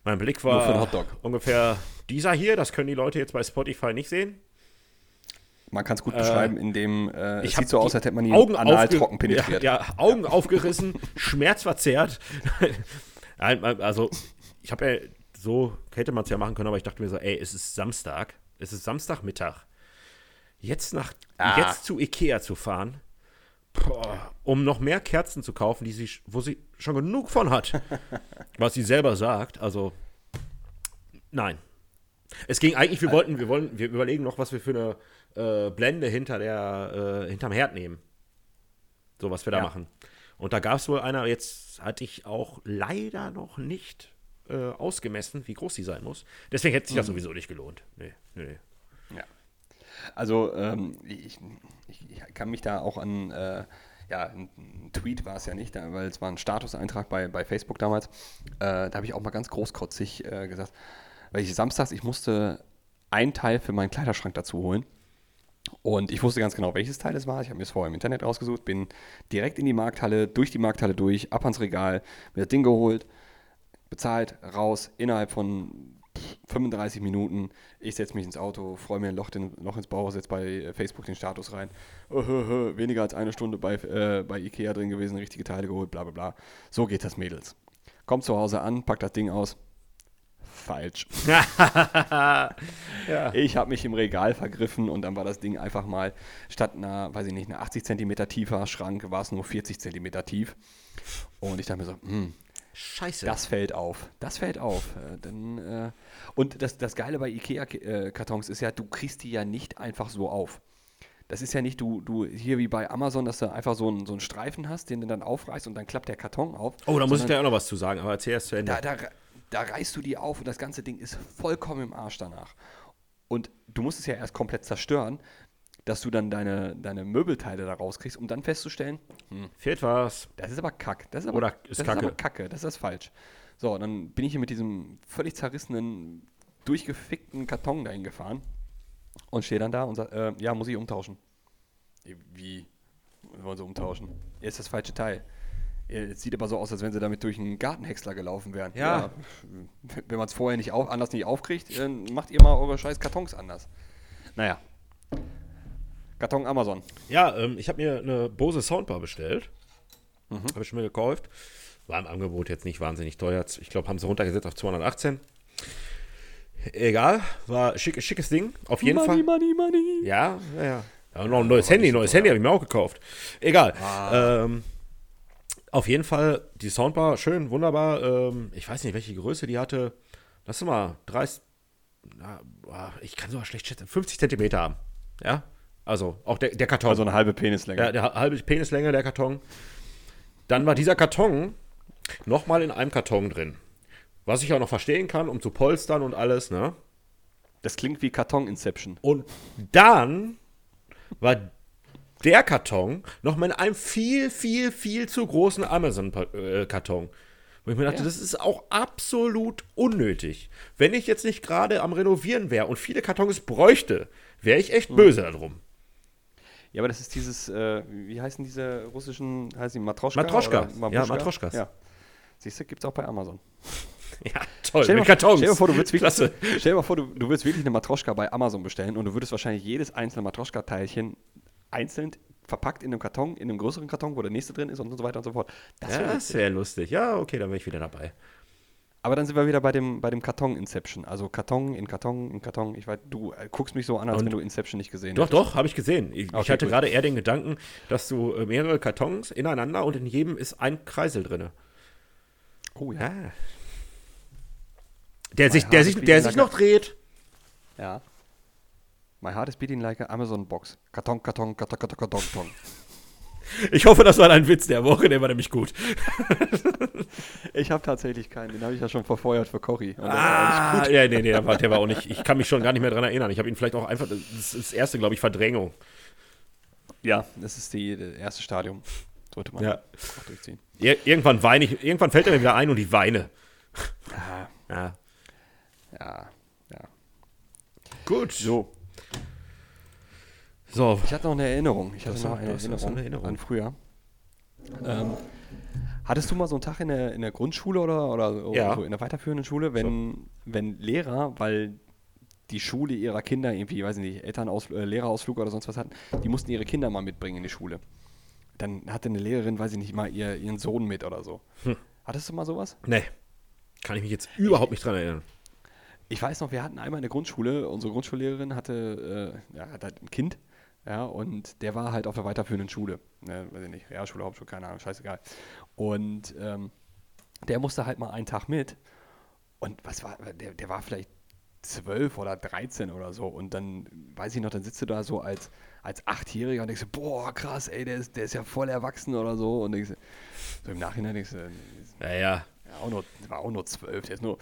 Mein Blick war ungefähr dieser hier, das können die Leute jetzt bei Spotify nicht sehen. Man kann es gut beschreiben, indem äh, es sieht so aus, als hätte man ihn Augen anal trocken penetriert. Ja, ja Augen aufgerissen, schmerzverzerrt. also, ich habe ja, so hätte man es ja machen können, aber ich dachte mir so, ey, es ist Samstag, es ist Samstagmittag. Jetzt, nach, ah. jetzt zu Ikea zu fahren, boah, um noch mehr Kerzen zu kaufen, die sie, wo sie schon genug von hat, was sie selber sagt, also, nein. Es ging eigentlich, wir wollten, wir wollen, wir überlegen noch, was wir für eine äh, Blende hinter der, äh, hinterm Herd nehmen. So, was wir da ja. machen. Und da gab es wohl einer, jetzt hatte ich auch leider noch nicht äh, ausgemessen, wie groß die sein muss. Deswegen hätte sich mhm. das sowieso nicht gelohnt. Nee, nee. Ja. Also, ähm, ich, ich, ich, kann mich da auch an, äh, ja, ein Tweet war es ja nicht, weil es war ein Statuseintrag bei, bei Facebook damals. Äh, da habe ich auch mal ganz großkotzig äh, gesagt, weil ich samstags, ich musste ein Teil für meinen Kleiderschrank dazu holen. Und ich wusste ganz genau, welches Teil es war. Ich habe mir es vorher im Internet rausgesucht, bin direkt in die Markthalle, durch die Markthalle durch, ab ans Regal, mir das Ding geholt, bezahlt, raus, innerhalb von 35 Minuten. Ich setze mich ins Auto, freue mir ein Loch, den, Loch ins Bauch, setze bei Facebook den Status rein. Oh, oh, oh, weniger als eine Stunde bei, äh, bei Ikea drin gewesen, richtige Teile geholt, bla bla bla. So geht das, Mädels. Kommt zu Hause an, packt das Ding aus. Falsch. ja. Ich habe mich im Regal vergriffen und dann war das Ding einfach mal statt einer, weiß ich nicht, einer 80 cm tiefer Schrank, war es nur 40 cm tief. Und ich dachte mir so, hm, Scheiße. Das fällt auf. Das fällt auf. Äh, denn, äh, und das, das Geile bei IKEA-Kartons ist ja, du kriegst die ja nicht einfach so auf. Das ist ja nicht du, du hier wie bei Amazon, dass du einfach so einen, so einen Streifen hast, den du dann aufreißt und dann klappt der Karton auf. Oh, da muss ich dir auch noch was zu sagen, aber erzähl erst zu Ende. Da, da, da reißt du die auf und das ganze Ding ist vollkommen im Arsch danach. Und du musst es ja erst komplett zerstören, dass du dann deine, deine Möbelteile da rauskriegst, um dann festzustellen, hm, fehlt was. Das ist aber Kack. Das ist aber, Oder ist das Kacke. ist aber Kacke. Das ist falsch. So, dann bin ich hier mit diesem völlig zerrissenen, durchgefickten Karton dahin gefahren und stehe dann da und sage, äh, ja, muss ich umtauschen. Wie? Wollen sie umtauschen? Ja, ist das falsche Teil. Es sieht aber so aus, als wenn sie damit durch einen Gartenhäcksler gelaufen wären. Ja. ja wenn man es vorher nicht auf, anders nicht aufkriegt, dann macht ihr mal eure scheiß Kartons anders. Naja. Karton Amazon. Ja, ähm, ich habe mir eine Bose Soundbar bestellt. Mhm. Habe ich schon mal gekauft. War im Angebot jetzt nicht wahnsinnig teuer. Ich glaube, haben sie runtergesetzt auf 218. Egal, war schick, schickes Ding. Auf jeden money, Fall. Money, money, Ja, ja, ja. ja noch ein neues Handy, neues Handy habe ich mir auch gekauft. Egal. Ah. Ähm, auf jeden Fall die Soundbar schön, wunderbar. Ähm, ich weiß nicht, welche Größe die hatte. Lass mal 30. Na, ich kann sogar schlecht schätzen. 50 Zentimeter haben. Ja. Also auch der, der Karton. Also eine halbe Penislänge. Ja, der halbe Penislänge, der Karton. Dann war dieser Karton nochmal in einem Karton drin. Was ich auch noch verstehen kann, um zu polstern und alles, ne? Das klingt wie Karton Inception. Und dann war der Karton nochmal in einem viel, viel, viel zu großen Amazon-Karton. Wo ich mir dachte, Ja. das ist auch absolut unnötig. Wenn ich jetzt nicht gerade am Renovieren wäre und viele Kartons bräuchte, wäre ich echt böse darum. Ja, aber das ist dieses, äh, wie heißen diese russischen, heißen die Matroschka? Matroschka. Ja, Matroschkas. Ja. Siehst du, gibt es auch bei Amazon. Ja, toll. Stell dir, mal, Kartons. stell dir mal vor, du würdest wirklich, Klasse. stell dir mal vor, du, du würdest wirklich eine Matroschka bei Amazon bestellen und du würdest wahrscheinlich jedes einzelne Matroschka-Teilchen einzeln verpackt in einem Karton, in einem größeren Karton, wo der nächste drin ist und so weiter und so fort. Das Ja, wäre das wäre lustig. Ja, okay, dann bin ich wieder dabei. Aber dann sind wir wieder bei dem, bei dem Karton Inception. Also Karton in Karton in Karton. Ich weiß, du äh, guckst mich so an, als Und- wenn du Inception nicht gesehen Doch, hättest. doch, habe ich gesehen. Ich, ich Okay, hatte gut. gerade eher den Gedanken, dass du äh, mehrere Kartons ineinander und in jedem ist ein Kreisel drin. Oh ja. Ja. Der sich, der sich, der sich noch dreht. Ja. My heart is beating like a Amazon box. Karton, Karton, Karton, Karton, Karton, Karton. Ich hoffe, das war dein Witz der Woche, der war nämlich gut. Ich habe tatsächlich keinen. Den habe ich ja schon verfeuert für Cory. Ah, ja, nee, nee, der war, der war auch nicht. Ich kann mich schon gar nicht mehr dran erinnern. Ich habe ihn vielleicht auch einfach. Das ist das erste, glaube ich, Verdrängung. Ja, das ist die, das erste Stadium. Sollte man Ja. auch durchziehen. Ir irgendwann weine ich, irgendwann fällt er mir wieder ein und ich weine. Ah, Ja. ja, ja. Gut. So, So. ich hatte noch eine Erinnerung. Ich hatte noch eine Erinnerung, noch eine Erinnerung. an früher. Ähm, hattest du mal so einen Tag in der, in der Grundschule oder, oder Ja. so in der weiterführenden Schule, wenn, wenn Lehrer, weil die Schule ihrer Kinder irgendwie, weiß ich nicht, Elternausflug, äh, Lehrerausflug oder sonst was hatten, die mussten ihre Kinder mal mitbringen in die Schule. Dann hatte eine Lehrerin, weiß ich nicht, mal ihr, ihren Sohn mit oder so. Hm. Hattest du mal sowas? Nee. Kann ich mich jetzt überhaupt nicht dran erinnern. Ich weiß noch, wir hatten einmal in der Grundschule, unsere Grundschullehrerin hatte, äh, ja, hat halt ein Kind, ja, und der war halt auf der weiterführenden Schule. Ne, weiß ich nicht, Realschule, Hauptschule, keine Ahnung, scheißegal. Und ähm, der musste halt mal einen Tag mit. Und was war, der, der war vielleicht zwölf oder 13 oder so. Und dann, weiß ich noch, dann sitzt du da so als, als Achtjähriger und denkst, du, boah, krass, ey, der ist, der ist ja voll erwachsen oder so. Und denkst, so im Nachhinein denkst du, Ja, ja. auch nur, der war auch nur zwölf, der ist nur.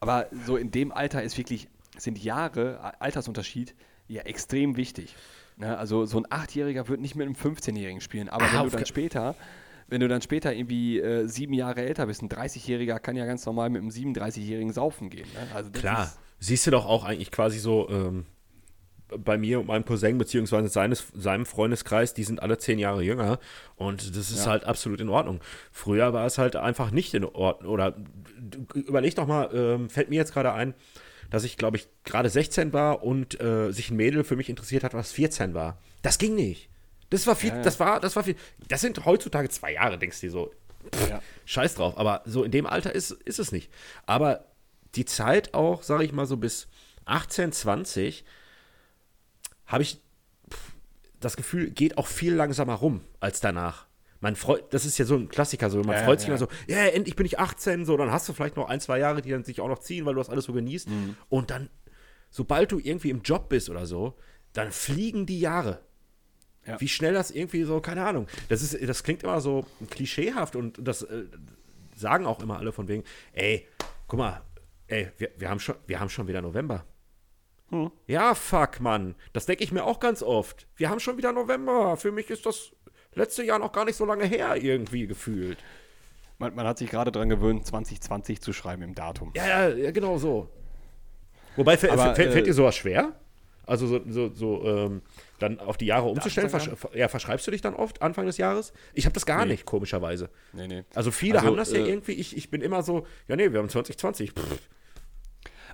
Aber so in dem Alter ist wirklich, sind Jahre, Altersunterschied, ja extrem wichtig. Ne? Also so ein Achtjähriger wird nicht mit einem 15-Jährigen spielen, aber Ah, wenn du dann später, wenn du dann später irgendwie äh, sieben Jahre älter bist, ein 30-Jähriger kann ja ganz normal mit einem 37-Jährigen saufen gehen. Ne? Also Klar. Siehst du doch auch eigentlich quasi so, ähm, bei mir und meinem Cousin, beziehungsweise seines, seinem Freundeskreis, die sind alle zehn Jahre jünger. Und das ist Ja. halt absolut in Ordnung. Früher war es halt einfach nicht in Ordnung. Oder überleg doch mal, ähm, fällt mir jetzt gerade ein, dass ich, glaube ich, gerade 16 war und äh, sich ein Mädel für mich interessiert hat, was 14 war. Das ging nicht. Das war viel, Ja, ja. das war, das war viel. Das sind heutzutage zwei Jahre, denkst du dir so. Ja. Scheiß drauf. Aber so in dem Alter ist, ist es nicht. Aber die Zeit auch, sage ich mal so bis 18, 20, habe ich pff, das Gefühl, geht auch viel langsamer rum als danach. Man freut, das ist ja so ein Klassiker, so man Ja, freut sich ja. immer so, ja, endlich bin ich 18, so, dann hast du vielleicht noch ein, zwei Jahre, die dann sich auch noch ziehen, weil du das alles so genießt. Mhm. Und dann, sobald du irgendwie im Job bist oder so, dann fliegen die Jahre. Ja. Wie schnell das irgendwie so, keine Ahnung. Das ist, das klingt immer so klischeehaft und das äh, sagen auch immer alle von wegen, ey, guck mal, ey, wir, wir, haben, schon, wir haben schon wieder November. Hm. Ja, fuck, Mann. Das denke ich mir auch ganz oft. Wir haben schon wieder November. Für mich ist das letzte Jahr noch gar nicht so lange her, irgendwie gefühlt. Man, man hat sich gerade dran gewöhnt, 2020 zu schreiben im Datum. Ja, ja, ja genau so. Wobei, Aber, fä- äh, fällt dir sowas schwer? Also so, so, so ähm, dann auf die Jahre umzustellen? Versch ja, verschreibst du dich dann oft Anfang des Jahres? Ich habe das gar Nee. nicht, komischerweise. Nee, nee. Also viele Also, haben das ja äh, irgendwie. Ich, ich bin immer so, ja nee, wir haben 2020. Pff,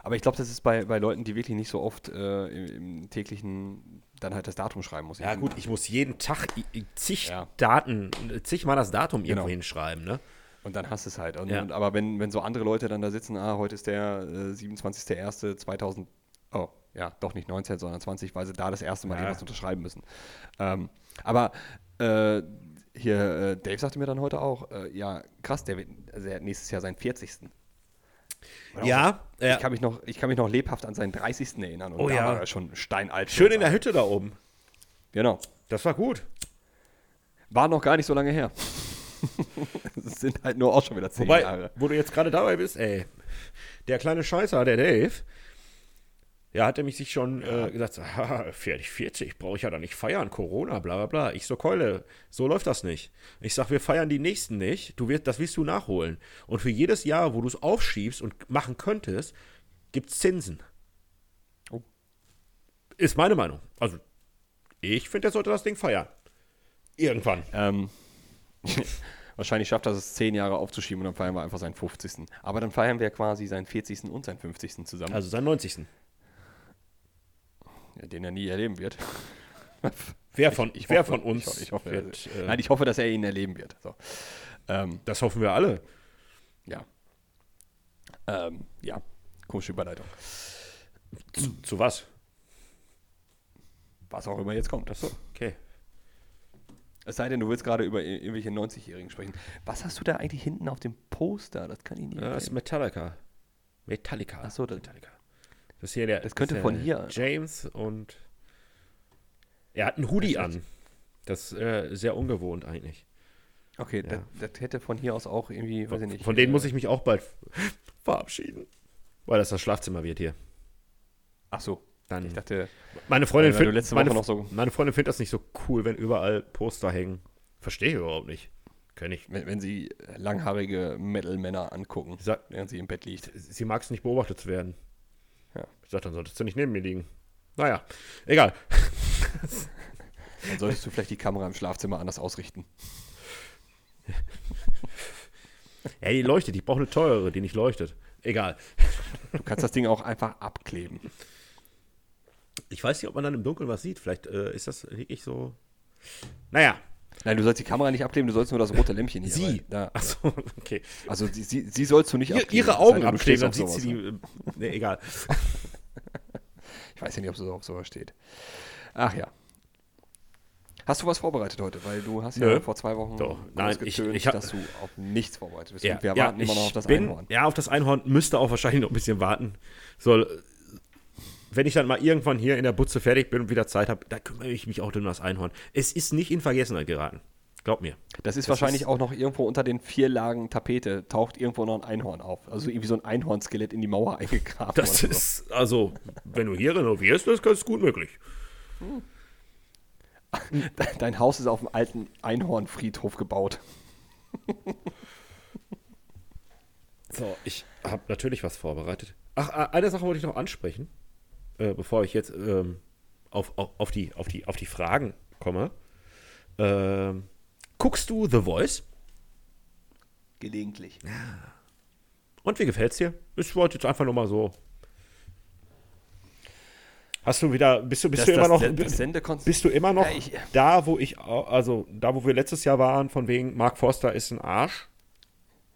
Aber ich glaube, das ist bei, bei Leuten, die wirklich nicht so oft äh, im, im täglichen dann halt das Datum schreiben muss. Ja gut, ich muss jeden Tag zig Ja. Daten, zig mal das Datum irgendwo Genau. hinschreiben, ne? Und dann hast du es halt. Und, Ja. und, aber wenn, wenn so andere Leute dann da sitzen, ah, heute ist der äh, 27.01.2000, oh, ja, doch nicht 19, sondern 20, weil sie da das erste Mal Ja. irgendwas unterschreiben müssen. Ähm, aber äh, hier, äh, Dave sagte mir dann heute auch, äh, ja, krass, der wird also der hat nächstes Jahr seinen 40. Auch Ja, ja. Ich, kann mich noch, ich kann mich noch lebhaft an seinen 30. erinnern. Und Oh da ja. war er schon steinalt. Schön in der Hütte da oben. Genau. Das war gut. War noch gar nicht so lange her. Es sind halt nur auch schon wieder zehn Wobei, Jahre. wo du jetzt gerade dabei bist, ey, der kleine Scheißer, der Dave, ja, hat nämlich sich schon äh, gesagt, haha, fertig 40, brauche ich ja da nicht feiern, Corona, bla bla bla. Ich so, Keule, so läuft das nicht. Ich sag, wir feiern die nächsten nicht, du wirst, das wirst du nachholen. Und für jedes Jahr, wo du es aufschiebst und machen könntest, gibt's Zinsen. Oh. Ist meine Meinung. Also, ich finde, der sollte das Ding feiern. Irgendwann. Ähm, wahrscheinlich schafft er es, zehn Jahre aufzuschieben und dann feiern wir einfach seinen 50. Aber dann feiern wir quasi seinen 40. und seinen 50. zusammen, Also seinen 90. den er nie erleben wird. Wer von, Ich wer hoffe- von uns Ich, ich hoffe, wird, äh, nein, ich hoffe, dass er ihn erleben wird. So. Ähm, das hoffen wir alle. ja. Ähm, ja, komische Überleitung. Zu, zu was? Was auch immer jetzt kommt. Achso, okay. Es sei denn, du willst gerade über ir- irgendwelche 90-Jährigen sprechen. Was hast du da eigentlich hinten auf dem Poster? Das kann ich nicht. Das ist. Metallica. Metallica. Ach so, das- Metallica. Das hier der. Das könnte ist von hier- James und. Er hat einen Hoodie Das an. Das ist äh, sehr ungewohnt eigentlich. okay, Ja. das, das hätte von hier aus auch irgendwie, weiß ich Von, nicht. von denen äh, muss ich mich auch bald verabschieden. Weil das das Schlafzimmer wird hier. Ach so. Dann, Ich dachte, meine Freundin, find, letzte meine, so- meine Freundin findet das nicht so cool, wenn überall Poster hängen. Verstehe ich überhaupt nicht. Kenn ich. wenn, wenn sie langhaarige Metal-Männer angucken, Ich sag, während sie im Bett liegt. sie mag es nicht beobachtet zu werden. Ja. Ich sag, dann solltest du nicht neben mir liegen. Naja, egal. Dann solltest du vielleicht die Kamera im Schlafzimmer anders ausrichten. Ja, die leuchtet. Ich brauche eine teurere, die nicht leuchtet. Egal. Du kannst das Ding auch einfach abkleben. Ich weiß nicht, ob man dann im Dunkeln was sieht. Vielleicht äh, ist das wirklich so. Naja, Nein, du sollst die Kamera nicht abkleben, du sollst nur das rote Lämpchen hier. sie. Da, Achso, okay. also sie, sie, sie sollst du nicht abkleben. ihre Augen du abkleben, dann sieht sie die. Äh, nee, egal. Ich weiß ja nicht, ob sie auf sowas steht. Ach ja. Hast du was vorbereitet heute? Weil du hast ja Nö. vor zwei Wochen Doch. Nein, ich- getönt, ich hab- dass du auf nichts vorbereitet bist. Ja, wir ja, warten immer noch ich auf das bin, Einhorn. Ja, auf das Einhorn müsste auch wahrscheinlich noch ein bisschen warten. Soll. Wenn ich dann mal irgendwann hier in der Butze fertig bin und wieder Zeit habe, da kümmere ich mich auch um das Einhorn. Es ist nicht in Vergessenheit geraten. Glaub mir. Das ist das wahrscheinlich ist- auch noch irgendwo unter den vier Lagen Tapete, taucht irgendwo noch ein Einhorn auf. Also irgendwie so ein Einhornskelett in die Mauer eingegraben. Das so. ist, also, wenn du hier renovierst, das ist gut möglich. Dein Haus ist auf dem alten Einhornfriedhof gebaut. So, ich habe natürlich was vorbereitet. Ach, eine Sache wollte ich noch ansprechen, äh, bevor ich jetzt ähm, auf, auf, auf, die, auf, die, auf die Fragen komme. Ähm, guckst du The Voice? Gelegentlich. Und wie gefällt's dir? Ich wollte jetzt einfach nur mal so. Hast du wieder, bist du, bist Das- du immer das- noch, das bist du immer noch Ja, ich- da, wo ich, also da, wo wir letztes Jahr waren, von wegen Mark Forster ist ein Arsch?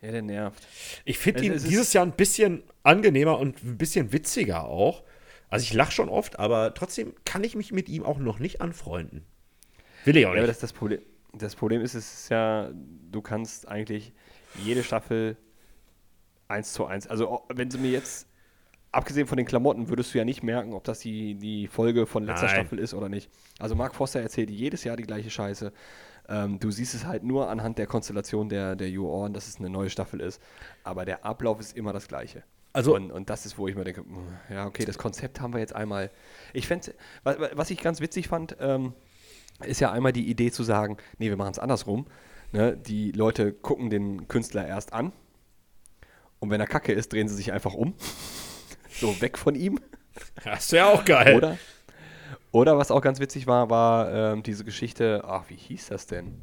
Ja, der nervt. Ich finde Es- ihn dieses Jahr ein bisschen angenehmer und ein bisschen witziger auch. Also ich lache schon oft, aber trotzdem kann ich mich mit ihm auch noch nicht anfreunden. Will ich auch Ja, aber nicht. das, das, Problem, das Problem ist, es ist ja, du kannst eigentlich jede Staffel eins zu eins, also wenn sie mir jetzt, abgesehen von den Klamotten, würdest du ja nicht merken, ob das die, die Folge von letzter Nein. Staffel ist oder nicht. Also Mark Foster erzählt jedes Jahr die gleiche Scheiße. Ähm, du siehst es halt nur anhand der Konstellation der, der On, dass es eine neue Staffel ist. Aber der Ablauf ist immer das gleiche. Also- und, und das ist, wo ich mir denke, mm, ja, okay, das Konzept haben wir jetzt einmal. Ich fände, was, was ich ganz witzig fand, ähm, ist ja einmal die Idee zu sagen, nee, wir machen es andersrum. Ne? Die Leute gucken den Künstler erst an und wenn er kacke ist, drehen sie sich einfach um. so weg von ihm. Das wäre auch geil. Oder, oder was auch ganz witzig war, war ähm, diese Geschichte, ach, wie hieß das denn?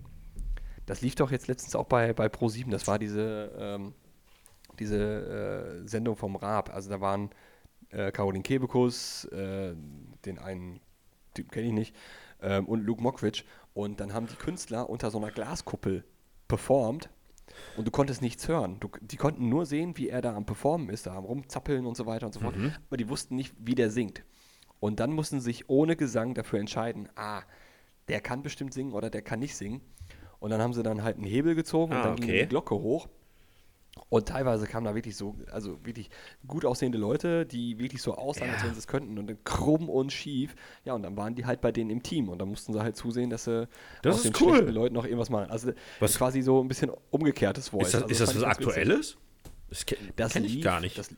Das lief doch jetzt letztens auch bei, bei Pro7, das war diese, ähm, diese äh, Sendung vom Raab. Also da waren äh, Caroline Kebekus, äh, den einen Typ kenne ich nicht, ähm, und Luke Mockridge. Und dann haben die Künstler unter so einer Glaskuppel performt und du konntest nichts hören. Du, die konnten nur sehen, wie er da am Performen ist, da am Rumzappeln und so weiter und so fort. Aber die wussten nicht, wie der singt. Und dann mussten sie sich ohne Gesang dafür entscheiden, ah, der kann bestimmt singen oder der kann nicht singen. Und dann haben sie dann halt einen Hebel gezogen und Ah, dann ging okay. die Glocke hoch. Und teilweise kamen da wirklich so, also wirklich gut aussehende Leute, die wirklich so aussahen, als Ja. wenn sie es könnten und dann krumm und schief. Ja, und dann waren die halt bei denen im Team und dann mussten sie halt zusehen, dass sie Das aus den cool. schlechten Leuten noch irgendwas machen. Also Was- quasi so ein bisschen umgekehrtes Voice. ist das, also ist das was. Aktuelles? Das, ke Das kenn ich lief, gar nicht. Das,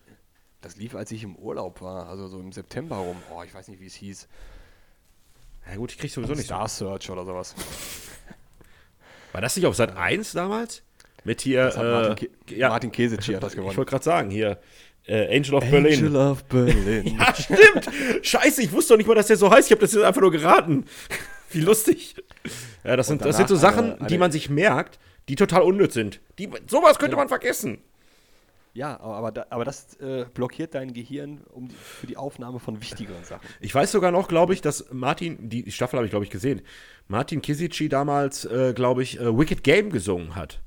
das lief, als ich im Urlaub war, also so im September rum. Oh, ich weiß nicht, wie es hieß. ja gut, ich krieg sowieso nicht. Star Search oder sowas. War das nicht auf Sat 1 damals? Mit hier, Martin, äh, ja, Martin Kesici hat das ich gewonnen. wollte gerade sagen, hier, äh, Angel of Berlin. of Berlin. Ja, stimmt. Scheiße, ich wusste doch nicht mal, dass der so heißt. Ich habe das jetzt einfach nur geraten. Wie lustig. Ja, das sind, das sind so Sachen, eine- eine- die man sich merkt, die total unnütz sind. Die, sowas könnte man vergessen. Ja, aber, aber, da, aber das äh, blockiert dein Gehirn um die, für die Aufnahme von wichtigeren Sachen. Ich weiß sogar noch, glaube ich, dass Martin, die Staffel habe ich, glaube ich, gesehen, Martin Kisici damals, äh, glaube ich, äh, Wicked Game gesungen hat.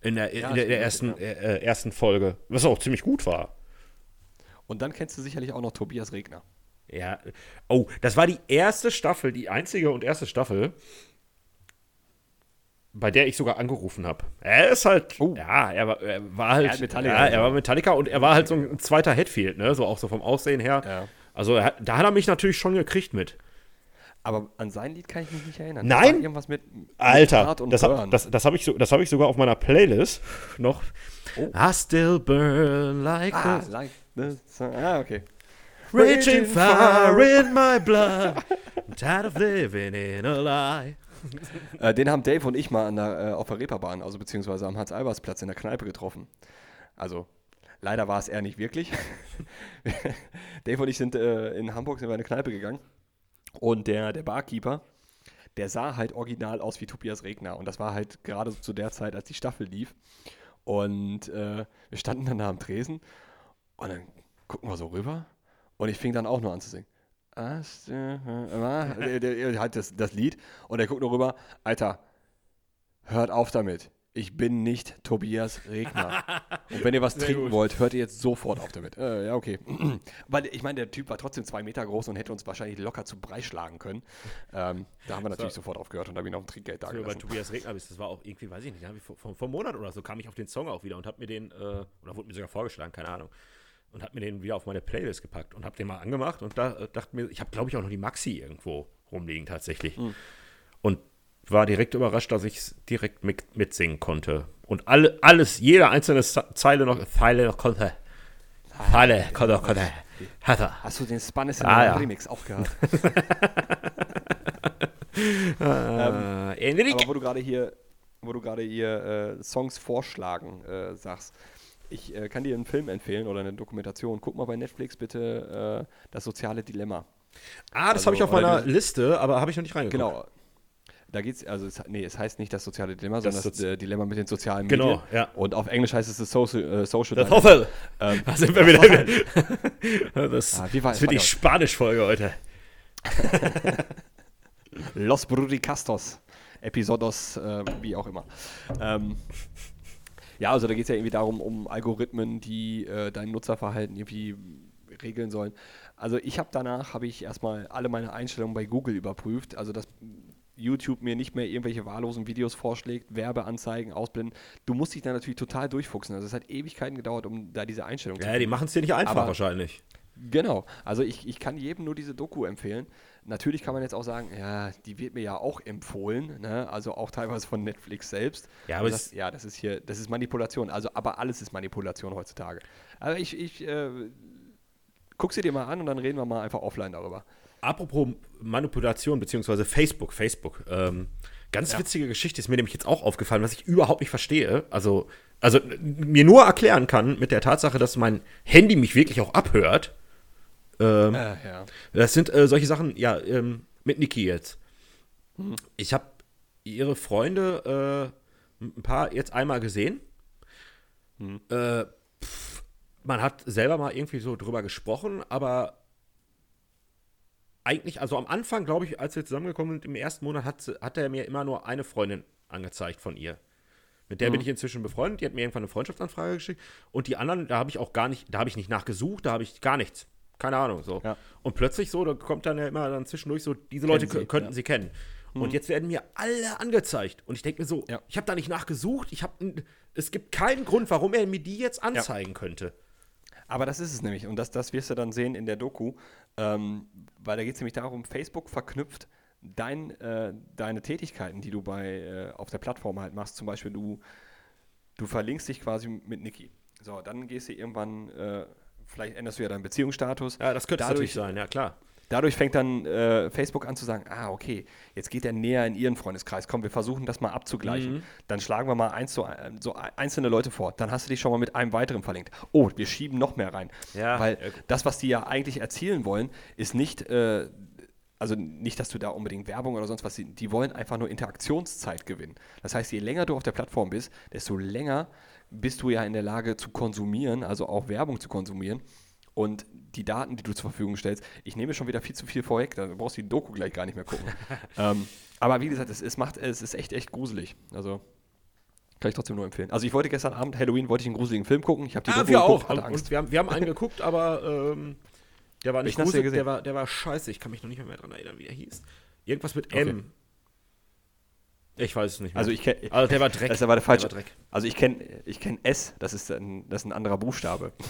In der, in Ja, der, der stimmt, ersten, ja. äh, äh, ersten Folge. Was auch ziemlich gut war. Und dann kennst du sicherlich auch noch Tobias Regner. Ja. Oh, das war die erste Staffel, die einzige und erste Staffel, bei der ich sogar angerufen habe. Er ist halt, Oh. ja, er war, er war halt, Er Metallica ja, er war Metallica und er war halt so ein zweiter Headfield, ne, so auch so vom Aussehen her. Ja. Also da hat er mich natürlich schon gekriegt mit. Aber an sein Lied kann ich mich nicht erinnern. Nein? Das irgendwas mit, mit Alter, das, hab, das, das habe ich, so, das hab ich sogar auf meiner Playlist noch. I still burn like Oh. ah, a like this. Ah, okay. raging fire in my blood. I'm tired of living in a lie. Äh, den haben Dave und ich mal an der, äh, auf der Reeperbahn, also beziehungsweise am Hans-Albers-Platz in der Kneipe getroffen. Also, leider war es er nicht wirklich. Dave und ich sind äh, in Hamburg sind wir in eine Kneipe gegangen und der, der Barkeeper, der sah halt original aus wie Tobias Regner und das war halt gerade zu der Zeit, als die Staffel lief. Und äh, wir standen dann da am Tresen und dann gucken wir so rüber und ich fing dann auch nur an zu singen. Hat das, das Lied und er guckt nur rüber, Alter, hört auf damit. Ich bin nicht Tobias Regner. Und wenn ihr was Sehr trinken gut. wollt, hört ihr jetzt sofort auf damit. Äh, ja, okay. Weil ich meine, der Typ war trotzdem zwei Meter groß und hätte uns wahrscheinlich locker zu Brei schlagen können. Ähm, da haben wir natürlich sofort aufgehört und haben ihn auf ein Trinkgeld da Als du bei. Tobias Regner bist, das war auch irgendwie, weiß ich nicht, vor, vor, vor einem Monat oder so kam ich auf den Song auch wieder und hab mir den, äh, oder wurde mir sogar vorgeschlagen, keine Ahnung, und hab mir den wieder auf meine Playlist gepackt und hab den mal angemacht und da äh, dachte mir, ich habe glaube ich auch noch die Maxi irgendwo rumliegen tatsächlich. Und war direkt überrascht, dass ich es direkt mit, mitsingen konnte. Und alle, alles, jede einzelne Zeile noch, Zeile noch konnte. Zeile konnte, konnte. Hatte. Hast du den Spanish Ah, ja. Remix auch gehört? Äh, Enrique. Aber wo du gerade hier, wo du gerade hier äh, Songs vorschlagen äh, sagst, ich äh, kann dir einen Film empfehlen oder eine Dokumentation. Guck mal bei Netflix bitte äh, das soziale Dilemma. Ah, das Also, habe ich auf meiner Liste, aber habe ich noch nicht reingeguckt. Genau. Da geht's, also es, nee, es heißt nicht das soziale Dilemma, Das sondern das Sozi- äh, Dilemma mit den sozialen Genau, Medien. ja. Und auf Englisch heißt es das Social, äh, Social Das Dilemma. hoffe. Ähm, Da sind wir wieder. das Ah, wie war- das wird die. Spanisch-Folge heute. Los Brudicastos, Episodos, äh, wie auch immer. Ähm, ja, also da geht es ja irgendwie darum, um Algorithmen, die äh, dein Nutzerverhalten irgendwie regeln sollen. Also ich habe danach, habe ich erstmal alle meine Einstellungen bei Google überprüft, also dass YouTube mir nicht mehr irgendwelche wahllosen Videos vorschlägt, Werbeanzeigen ausblenden. Du musst dich da natürlich total durchfuchsen. Also es hat Ewigkeiten gedauert, um da diese Einstellung Ja, die machen es dir nicht einfach Aber- wahrscheinlich. Genau, also ich, ich kann jedem nur diese Doku empfehlen. Natürlich kann man jetzt auch sagen, ja, die wird mir ja auch empfohlen, ne? also auch teilweise von Netflix selbst. Ja, aber sagst, ja, das ist hier, das ist Manipulation. Also, aber alles ist Manipulation heutzutage. Aber ich, ich äh, guck sie dir mal an und dann reden wir mal einfach offline darüber. Apropos Manipulation beziehungsweise Facebook, Facebook. Ähm, ganz Ja. witzige Geschichte ist mir nämlich jetzt auch aufgefallen, was ich überhaupt nicht verstehe. Also, also mir nur erklären kann mit der Tatsache, dass mein Handy mich wirklich auch abhört. Ähm, Äh, ja. Das sind äh, solche Sachen, ja, ähm, mit Niki jetzt. Ich habe ihre Freunde äh, ein paar jetzt einmal gesehen. Äh, pff, man hat selber mal irgendwie so drüber gesprochen, aber eigentlich, also am Anfang, glaube ich, als wir zusammengekommen sind, im ersten Monat, hat, hat er mir immer nur eine Freundin angezeigt von ihr. Mit der bin ich inzwischen befreundet. Die hat mir irgendwann eine Freundschaftsanfrage geschickt. Und die anderen, da habe ich auch gar nicht, da habe ich nicht nachgesucht, da habe ich gar nichts. Keine Ahnung, so. Ja. Und plötzlich so, da kommt dann ja immer dann zwischendurch so, diese Leute Sie, kö- könnten ja. Mhm. sie kennen. Und jetzt werden mir alle angezeigt. Und ich denke mir so, Ja. ich habe da nicht nachgesucht. Ich habe, es gibt keinen Grund, warum er mir die jetzt anzeigen könnte. Aber das ist es nämlich. Und das, das wirst du dann sehen in der Doku. Ähm, weil da geht es nämlich darum, Facebook verknüpft dein, äh, deine Tätigkeiten, die du bei, äh, auf der Plattform halt machst. Zum Beispiel, du, du verlinkst dich quasi mit Niki. So, dann gehst du irgendwann, äh, vielleicht änderst du ja deinen Beziehungsstatus. Ja, das könnte Dadurch- natürlich sein, ja klar. Dadurch fängt dann äh, Facebook an zu sagen, ah, okay, jetzt geht er näher in ihren Freundeskreis. Komm, wir versuchen das mal abzugleichen. Mhm. Dann schlagen wir mal eins zu, ein- so einzelne Leute vor. Dann hast du dich schon mal mit einem weiteren verlinkt. Oh, wir schieben noch mehr rein. Ja, Weil das, was die ja eigentlich erzielen wollen, ist nicht, äh, also nicht, dass du da unbedingt Werbung oder sonst was, die wollen einfach nur Interaktionszeit gewinnen. Das heißt, je länger du auf der Plattform bist, desto länger bist du ja in der Lage zu konsumieren, also auch Werbung zu konsumieren. Und die Daten, die du zur Verfügung stellst, ich nehme schon wieder viel zu viel vorweg, da brauchst du die Doku gleich gar nicht mehr gucken. ähm, aber wie gesagt, es, es macht, es ist echt, echt gruselig. Also kann ich trotzdem nur empfehlen. Also ich wollte gestern Abend, Halloween, wollte ich einen gruseligen Film gucken. Ich habe die Ja, Doku wir geguckt, auch. hatte Und Angst. wir haben, wir haben einen geguckt, aber ähm, der war nicht du gruselig, der war, der war scheiße. Ich kann mich noch nicht mehr, mehr dran erinnern, wie er hieß. Irgendwas mit Okay. M. Ich weiß es nicht mehr. Also ich kenne, also der war Dreck. das aber der falsche. Der war Dreck. Also ich kenne ich kenn S, das ist, ein, das ist ein anderer Buchstabe.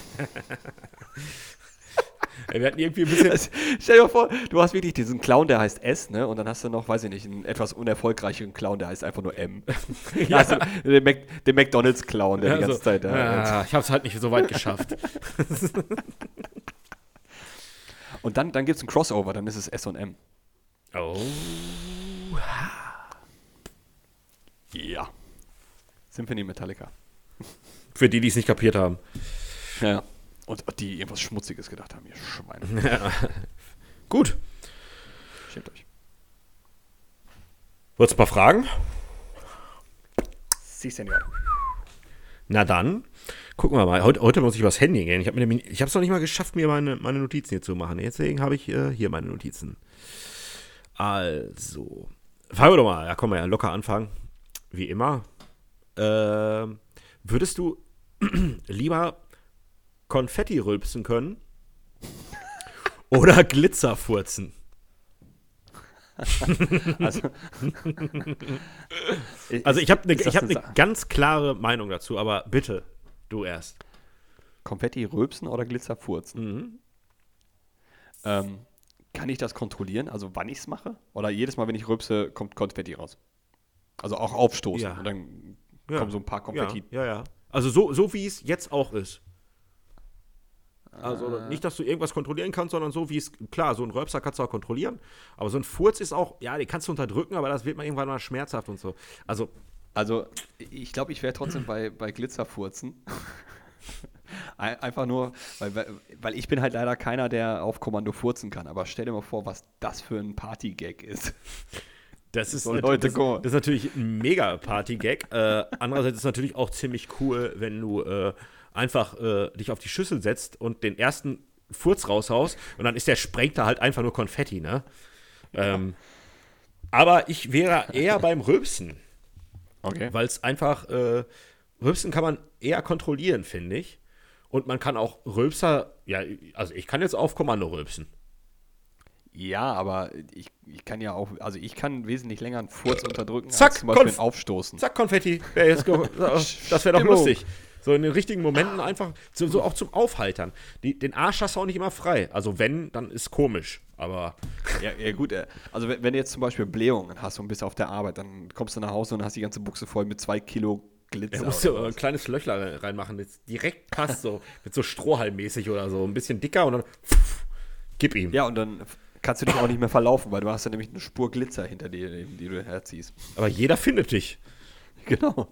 Ey, wir hatten irgendwie ein bisschen. Das, stell dir mal vor, du hast wirklich diesen Clown, der heißt S, ne? Und dann hast du noch, weiß ich nicht, einen etwas unerfolgreichen Clown, der heißt einfach nur M. ja. du den, Mac, den McDonalds-Clown, der die Ja, ganze so, Zeit da. ah, ich habe es halt nicht so weit geschafft. Und dann, dann gibt es ein Crossover, dann ist es S und M. Oh. Ja. Symphony Metallica. Für die, die es nicht kapiert haben. Ja, ja. Und die irgendwas Schmutziges gedacht haben, ihr Schweine. Gut. Schämt euch. Wird's ein paar Fragen? Sie, Senior. Na dann, gucken wir mal. Heute, heute muss ich übers Handy gehen. Ich habe es noch nicht mal geschafft, mir meine, meine Notizen hier zu machen. Deswegen habe ich äh, hier meine Notizen. Also, fangen wir doch mal. Ja, komm mal ja locker anfangen. Wie immer. Ähm, würdest du lieber Konfetti rülpsen können oder Glitzer furzen? Also, Also ich habe eine hab ne Sa- ganz klare Meinung dazu, aber bitte, du erst. Konfetti rülpsen oder Glitzer furzen? Mhm. Ähm, kann ich das kontrollieren, also wann ich es mache? Oder jedes Mal, wenn ich rülpse, kommt Konfetti raus? Also auch aufstoßen Ja. und dann Ja. kommen so ein paar Konfetti. Ja, ja, ja. Also so, so wie es jetzt auch ist. Also Ah. nicht, dass du irgendwas kontrollieren kannst, sondern so wie es, klar, so ein Röpser kannst du auch kontrollieren, aber so ein Furz ist auch, ja, den kannst du unterdrücken, aber das wird man irgendwann mal schmerzhaft und so. Also, Also ich glaube, ich wäre trotzdem bei, bei Glitzerfurzen. Einfach nur, weil, weil ich bin halt leider keiner, der auf Kommando furzen kann. Aber stell dir mal vor, was das für ein Party-Gag ist. Das ist, so Leute, das, das, ist natürlich ein mega Party-Gag. Äh, andererseits ist es natürlich auch ziemlich cool, wenn du äh, einfach äh, dich auf die Schüssel setzt und den ersten Furz raushaust und dann ist der sprengt da halt einfach nur Konfetti, ne? Ähm, aber ich wäre eher beim Rülpsen. Okay. Weil es einfach, äh, Rülpsen kann man eher kontrollieren, finde ich. Und man kann auch Rülpser, ja, also ich kann jetzt auf Kommando rülpsen. Ja, aber ich, ich kann ja auch, also ich kann wesentlich länger einen Furz unterdrücken, Zack, als zum Beispiel Konf Aufstoßen. Zack, Konfetti. das wäre doch lustig. So in den richtigen Momenten einfach, so, so auch zum Aufhaltern. Die, den Arsch hast du auch nicht immer frei. Also wenn, dann ist komisch. Aber. Ja, ja gut, äh, also wenn, wenn du jetzt zum Beispiel Blähungen hast und bist auf der Arbeit, dann kommst du nach Hause und hast die ganze Buchse voll mit zwei Kilo Glitzer. Er musst du ein kleines Löchler reinmachen, das direkt passt, so mit so Strohhalmmäßig oder so. Ein bisschen dicker und dann pff, gib ihm. Ja, und dann kannst du dich auch nicht mehr verlaufen, weil du hast ja nämlich eine Spur Glitzer hinter dir, die du herziehst. Aber jeder findet dich. Genau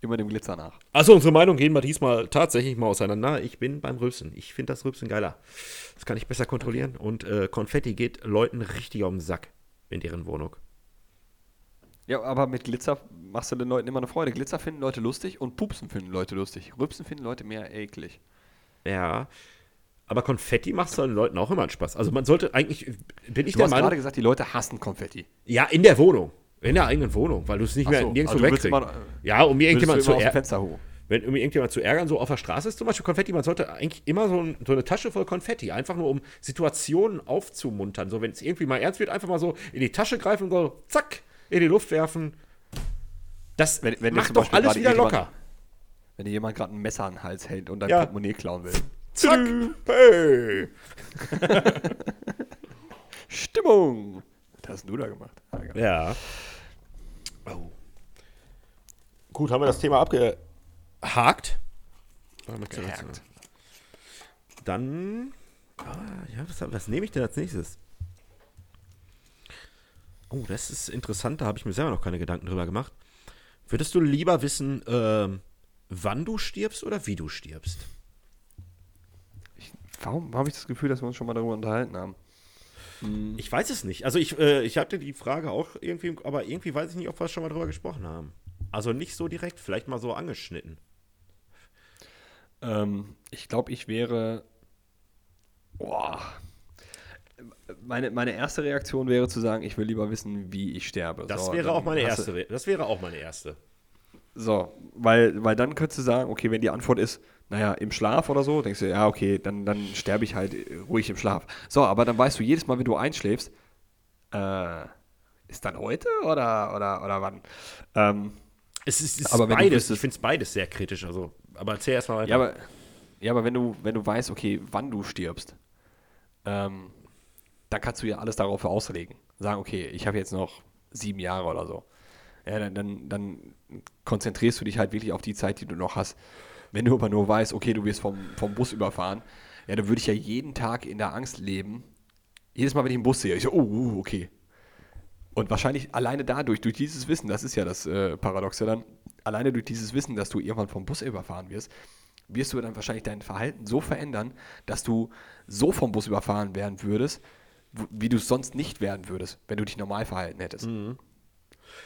immer dem Glitzer nach. Also unsere Meinung gehen wir diesmal tatsächlich mal auseinander. Ich bin beim Rülpsen. Ich finde das Rülpsen geiler. Das kann ich besser kontrollieren. Und äh, Konfetti geht Leuten richtig auf den Sack in deren Wohnung. Ja, aber mit Glitzer machst du den Leuten immer eine Freude. Glitzer finden Leute lustig und Pupsen finden Leute lustig. Rülpsen finden Leute mehr eklig. Ja. Aber Konfetti macht den Leuten auch immer einen Spaß. Also man sollte eigentlich, bin ich du der hast gerade gesagt, die Leute hassen Konfetti. Ja, in der Wohnung. In der eigenen Wohnung, weil du es nicht mehr so, nirgendwo also wegkriegst. Ja, um mir irgendjemand zu ärgern. Wenn um irgendjemand zu ärgern, so auf der Straße ist zum Beispiel Konfetti, man sollte eigentlich immer so, ein, so eine Tasche voll Konfetti, einfach nur um Situationen aufzumuntern. So, wenn es irgendwie mal ernst wird, einfach mal so in die Tasche greifen und so, zack, in die Luft werfen. Das wenn, wenn macht doch alles wieder locker. Wenn dir jemand gerade ein Messer an den Hals hält und dein ja. Portemonnaie klauen will. Zack, hey. Stimmung. Das hast du da gemacht. Ja. Oh. Gut, haben wir das Thema abgehakt? Gehakt. Dann, ah, ja, was, was nehme ich denn als nächstes? Oh, das ist interessant, da habe ich mir selber noch keine Gedanken drüber gemacht. Würdest du lieber wissen, äh, wann du stirbst oder wie du stirbst? Warum habe ich das Gefühl, dass wir uns schon mal darüber unterhalten haben? Hm. Ich weiß es nicht. Also ich, äh, ich hatte die Frage auch irgendwie, aber irgendwie weiß ich nicht, ob wir schon mal drüber gesprochen haben. Also nicht so direkt, vielleicht mal so angeschnitten. Ähm, ich glaube, ich wäre. Boah. Meine, meine erste Reaktion wäre zu sagen, ich will lieber wissen, wie ich sterbe. Das so, wäre auch meine erste. Das wäre auch meine erste. So, weil, weil dann könntest du sagen, okay, wenn die Antwort ist, naja, im Schlaf oder so, denkst du, ja, okay, dann, dann sterbe ich halt ruhig im Schlaf. So, aber dann weißt du jedes Mal, wenn du einschläfst, äh, ist dann heute oder, oder, oder wann? Ähm, es ist, es ist beides. Wüsstest, ich finde es beides sehr kritisch. Also, aber erzähl erst mal weiter. Ja, aber, ja, aber wenn du, wenn du weißt, okay, wann du stirbst, ähm, dann kannst du ja alles darauf auslegen. Sagen, okay, ich habe jetzt noch sieben Jahre oder so. Ja, dann, dann, dann konzentrierst du dich halt wirklich auf die Zeit, die du noch hast. Wenn du aber nur weißt, okay, du wirst vom, vom Bus überfahren, ja, dann würde ich ja jeden Tag in der Angst leben. Jedes Mal, wenn ich einen Bus sehe, ich so, oh, uh, okay. Und wahrscheinlich alleine dadurch, durch dieses Wissen, das ist ja das äh, Paradoxe dann, alleine durch dieses Wissen, dass du irgendwann vom Bus überfahren wirst, wirst du dann wahrscheinlich dein Verhalten so verändern, dass du so vom Bus überfahren werden würdest, wie du es sonst nicht werden würdest, wenn du dich normal verhalten hättest. Mhm.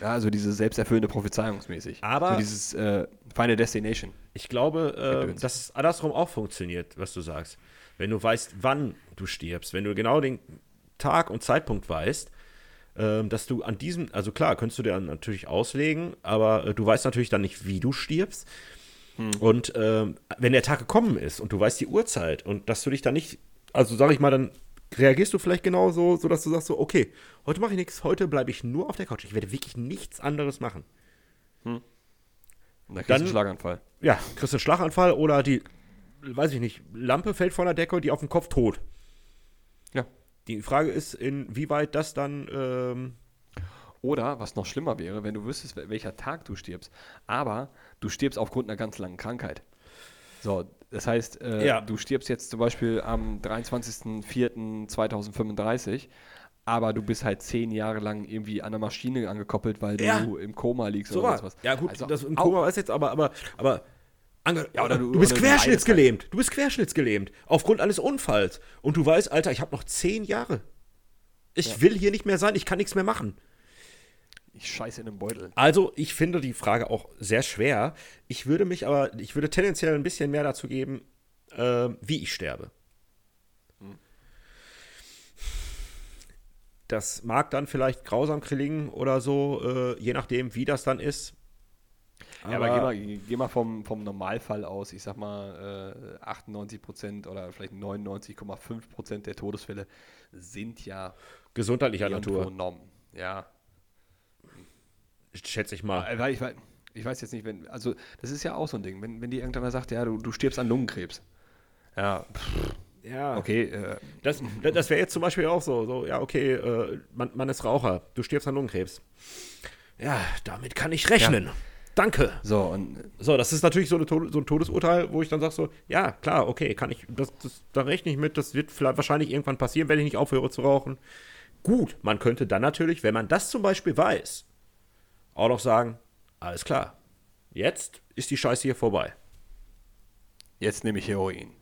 Ja, also diese selbsterfüllende Prophezeiungsmäßig. Aber so dieses äh, Final Destination. Ich glaube, äh, dass es andersrum auch funktioniert, was du sagst. Wenn du weißt, wann du stirbst, wenn du genau den Tag und Zeitpunkt weißt, äh, dass du an diesem, also klar, könntest du dir natürlich auslegen, aber äh, du weißt natürlich dann nicht, wie du stirbst. Hm. Und ähm, wenn der Tag gekommen ist und du weißt die Uhrzeit und dass du dich dann nicht, also sag ich mal, dann reagierst du vielleicht genauso, so dass du sagst so, okay, heute mache ich nichts, heute bleibe ich nur auf der Couch. Ich werde wirklich nichts anderes machen. Hm. Und dann kriegst du einen Schlaganfall. Ja, kriegst einen Schlaganfall oder die, weiß ich nicht, Lampe fällt von der Decke, die auf den Kopf tot. Ja. Die Frage ist, inwieweit das dann. Ähm oder, was noch schlimmer wäre, wenn du wüsstest, welcher Tag du stirbst, aber du stirbst aufgrund einer ganz langen Krankheit. So, das heißt, äh, ja. du stirbst jetzt zum Beispiel am 23.04.2035, aber du bist halt zehn Jahre lang irgendwie an der Maschine angekoppelt, weil ja. du im Koma liegst so oder was. Ja, gut, also, das im Koma ist jetzt aber, aber, aber ja, oder du, du bist querschnittsgelähmt. Du bist querschnittsgelähmt. Aufgrund eines Unfalls. Und du weißt, Alter, ich habe noch zehn Jahre. Ich Ja. will hier nicht mehr sein, ich kann nichts mehr machen. Ich scheiße in einem Beutel. Also, ich finde die Frage auch sehr schwer. Ich würde mich aber, ich würde tendenziell ein bisschen mehr dazu geben, äh, wie ich sterbe. Das mag dann vielleicht grausam klingen oder so, äh, je nachdem, wie das dann ist. Ja, aber geh mal, geh mal vom, vom Normalfall aus. Ich sag mal, äh, 98 Prozent oder vielleicht 99,5 Prozent der Todesfälle sind ja gesundheitlicher Natur, Norm. Ja, schätze ich mal. Weil ich, weiß- ich weiß jetzt nicht, wenn, also das ist ja auch so ein Ding, wenn, wenn dir irgendeiner sagt, ja, du, du stirbst an Lungenkrebs. Ja, pff, Ja, okay, äh, Das, das wäre jetzt zum Beispiel auch so, so ja, okay, äh, man, man ist Raucher, du stirbst an Lungenkrebs. Ja, damit kann ich rechnen. Danke. so, und So, das ist natürlich so, eine Tod so ein Todesurteil, wo ich dann sage so, ja, klar, okay, kann ich, das, das, da rechne ich mit, das wird vielleicht wahrscheinlich irgendwann passieren, wenn ich nicht aufhöre zu rauchen. Gut, man könnte dann natürlich, wenn man das zum Beispiel weiß, auch noch sagen, alles klar, jetzt ist die Scheiße hier vorbei. jetzt nehme ich Heroin.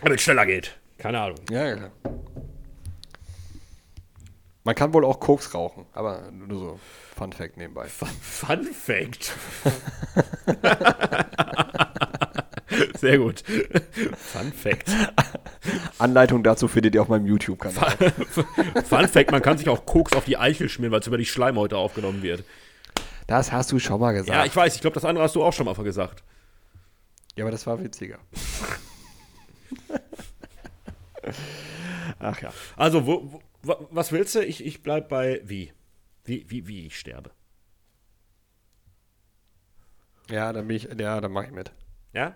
Damit es schneller geht. Keine Ahnung. Ja, ja, klar. Man kann wohl auch Koks rauchen, aber nur so Fun Fact nebenbei. Fun Fact. Sehr gut. Fun Fact. Anleitung dazu findet ihr auf meinem YouTube-Kanal. Fun Fact, man kann sich auch Koks auf die Eichel schmieren, weil es über die Schleimhäute aufgenommen wird. Das hast du schon mal gesagt. Ja, ich weiß, ich glaube, das andere hast du auch schon mal gesagt. Ja, aber das war witziger. Ach ja. Also, wo, wo, wa- was willst du? Ich, ich bleib bei wie. Wie, wie, wie ich sterbe. Ja, dann bin ich, ja, dann mache ich mit. Ja?